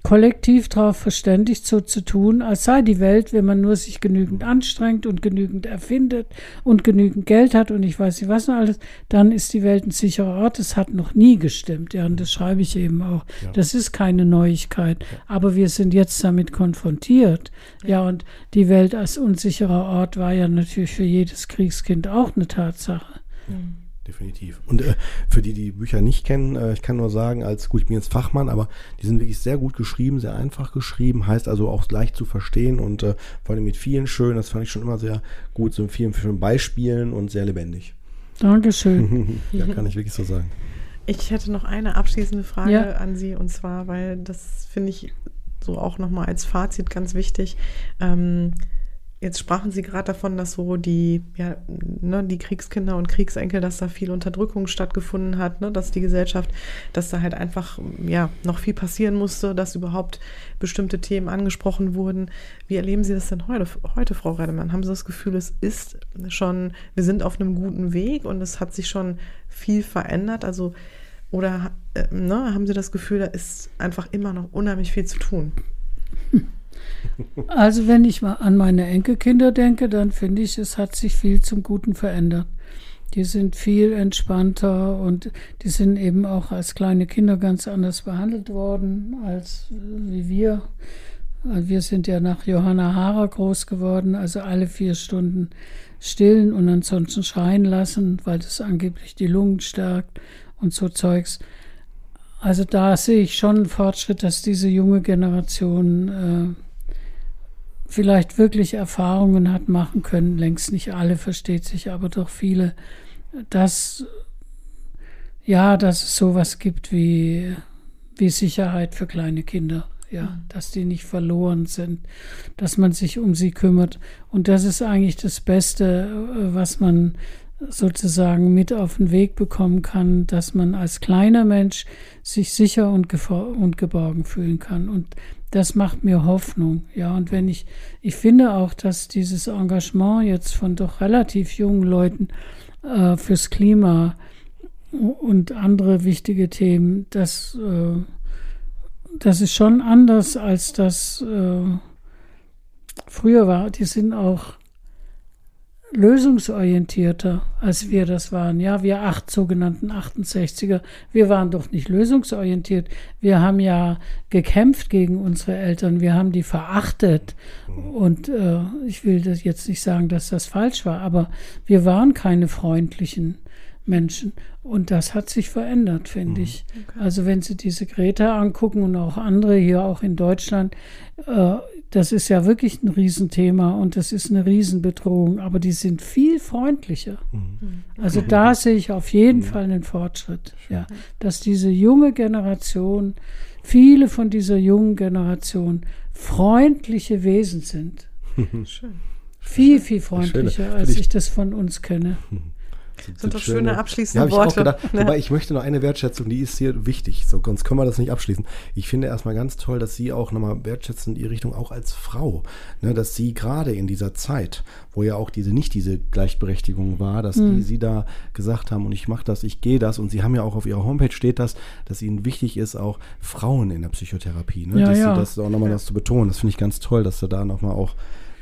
kollektiv darauf verständigt, so zu tun, als sei die Welt, wenn man nur sich genügend anstrengt und genügend erfindet und genügend Geld hat und ich weiß nicht was noch alles, dann ist die Welt ein sicherer Ort. Das hat noch nie gestimmt. Ja, und das schreibe ich eben auch. Ja. Das ist keine Neuigkeit. Ja. Aber wir sind jetzt damit konfrontiert. Ja. ja, und die Welt als unsicherer Ort war ja natürlich für jedes Kriegskind auch eine Tatsache. Mhm definitiv. Und äh, für die, die Bücher nicht kennen, äh, ich kann nur sagen, als gut, ich bin jetzt Fachmann, aber die sind wirklich sehr gut geschrieben, sehr einfach geschrieben, heißt also auch leicht zu verstehen und äh, vor allem mit vielen schönen, das fand ich schon immer sehr gut, so vielen, vielen Beispielen und sehr lebendig. Dankeschön. ja, kann ich wirklich so sagen. Ich hätte noch eine abschließende Frage ja. an Sie und zwar, weil das finde ich so auch nochmal als Fazit ganz wichtig. Ähm, Jetzt sprachen Sie gerade davon, dass so die, ja, ne, die Kriegskinder und Kriegsenkel, dass da viel Unterdrückung stattgefunden hat, ne, dass die Gesellschaft, dass da halt einfach ja, noch viel passieren musste, dass überhaupt bestimmte Themen angesprochen wurden. Wie erleben Sie das denn heute, heute Frau Redemann? Haben Sie das Gefühl, es ist schon, wir sind auf einem guten Weg und es hat sich schon viel verändert? Also, oder äh, ne, haben Sie das Gefühl, da ist einfach immer noch unheimlich viel zu tun? Hm. Also wenn ich mal an meine Enkelkinder denke, dann finde ich, es hat sich viel zum Guten verändert. Die sind viel entspannter und die sind eben auch als kleine Kinder ganz anders behandelt worden als wie wir. Wir sind ja nach Johanna Hara groß geworden, also alle vier Stunden stillen und ansonsten schreien lassen, weil das angeblich die Lungen stärkt und so Zeugs. Also da sehe ich schon einen Fortschritt, dass diese junge Generation äh, vielleicht wirklich Erfahrungen hat machen können, längst nicht alle, versteht sich, aber doch viele, dass ja, dass es sowas gibt wie, wie Sicherheit für kleine Kinder. Ja, mhm. dass die nicht verloren sind, dass man sich um sie kümmert. Und das ist eigentlich das Beste, was man sozusagen mit auf den Weg bekommen kann, dass man als kleiner Mensch sich sicher und, und geborgen fühlen kann. Und das macht mir Hoffnung. Ja, und wenn ich, ich finde auch, dass dieses Engagement jetzt von doch relativ jungen Leuten äh, fürs Klima und andere wichtige Themen, das, äh, das ist schon anders als das äh, früher war. Die sind auch lösungsorientierter, als wir das waren. Ja, wir acht sogenannten 68er, wir waren doch nicht lösungsorientiert. Wir haben ja gekämpft gegen unsere Eltern, wir haben die verachtet. Und äh, ich will das jetzt nicht sagen, dass das falsch war, aber wir waren keine freundlichen Menschen. Und das hat sich verändert, finde mhm. ich. Okay. Also wenn Sie diese Greta angucken und auch andere hier auch in Deutschland, äh, das ist ja wirklich ein Riesenthema und das ist eine Riesenbedrohung, aber die sind viel freundlicher. Mhm. Also da sehe ich auf jeden mhm. Fall einen Fortschritt, ja, dass diese junge Generation, viele von dieser jungen Generation freundliche Wesen sind. Schön. Viel, viel freundlicher, als ich das von uns kenne. Das sind doch schöne, abschließende ja, Worte. Ich auch gedacht, ja. Wobei ich möchte noch eine Wertschätzung, die ist hier wichtig, so, sonst können wir das nicht abschließen. Ich finde erstmal ganz toll, dass Sie auch nochmal wertschätzen in die Richtung, auch als Frau, ne, dass Sie gerade in dieser Zeit, wo ja auch diese nicht diese Gleichberechtigung war, dass mhm. die Sie da gesagt haben und ich mache das, ich gehe das und Sie haben ja auch auf Ihrer Homepage steht das, dass Ihnen wichtig ist, auch Frauen in der Psychotherapie, ne, ja, dass ja. Sie das auch nochmal das zu betonen. Das finde ich ganz toll, dass Sie da nochmal auch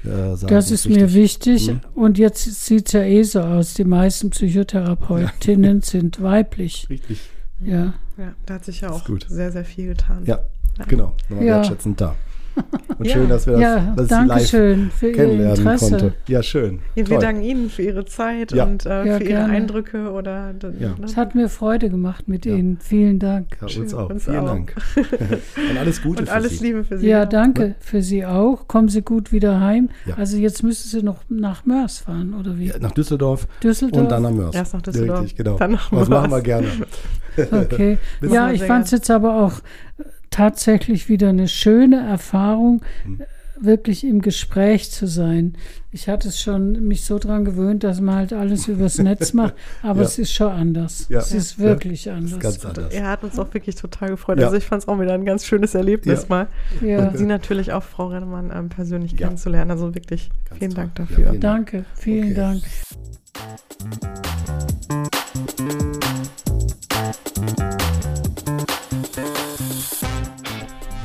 äh, sagen. Das ist mir wichtig. Mhm. Und jetzt sieht es ja eh so aus. Die meisten Psychotherapeutinnen ja. sind weiblich. Richtig. Ja. ja. Da hat sich ja auch sehr, sehr viel getan. Ja, ja. genau. Nochmal ja. wertschätzend da. Und ja. schön, dass wir das, ja, dass danke schön für kennenlernen Ihr Interesse. konnte. Ja, schön. Ja, wir danken Ihnen für Ihre Zeit ja. und äh, für Ihre gerne. Eindrücke oder. Ja. Es hat mir Freude gemacht mit Ihnen. Vielen Dank. Ja, uns auch. Uns Vielen auch. Dank. und alles Gute und für alles Sie. Liebe für Sie. Ja, danke für Sie auch. Kommen Sie gut wieder heim. Also jetzt müssen Sie noch nach Mörs fahren oder wie? nach Düsseldorf. Düsseldorf. Und dann nach Mörs. Erst nach Düsseldorf. Richtig, genau. Dann nach Mörs. Das machen wir gerne. Okay. ja, ich fand es jetzt aber auch tatsächlich wieder eine schöne Erfahrung, hm. wirklich im Gespräch zu sein. Ich hatte es schon mich so dran gewöhnt, dass man halt alles übers Netz macht, aber ja. es ist schon anders. Ja. Es ist wirklich ja. anders. ganz anders. Er hat uns auch wirklich total gefreut. Also ich fand es auch wieder ein ganz schönes Erlebnis mal. Und Sie natürlich auch, Frau Rennemann, ähm, persönlich kennenzulernen. Also wirklich ganz vielen toll. Dank dafür. Vielen Danke, vielen okay. Dank.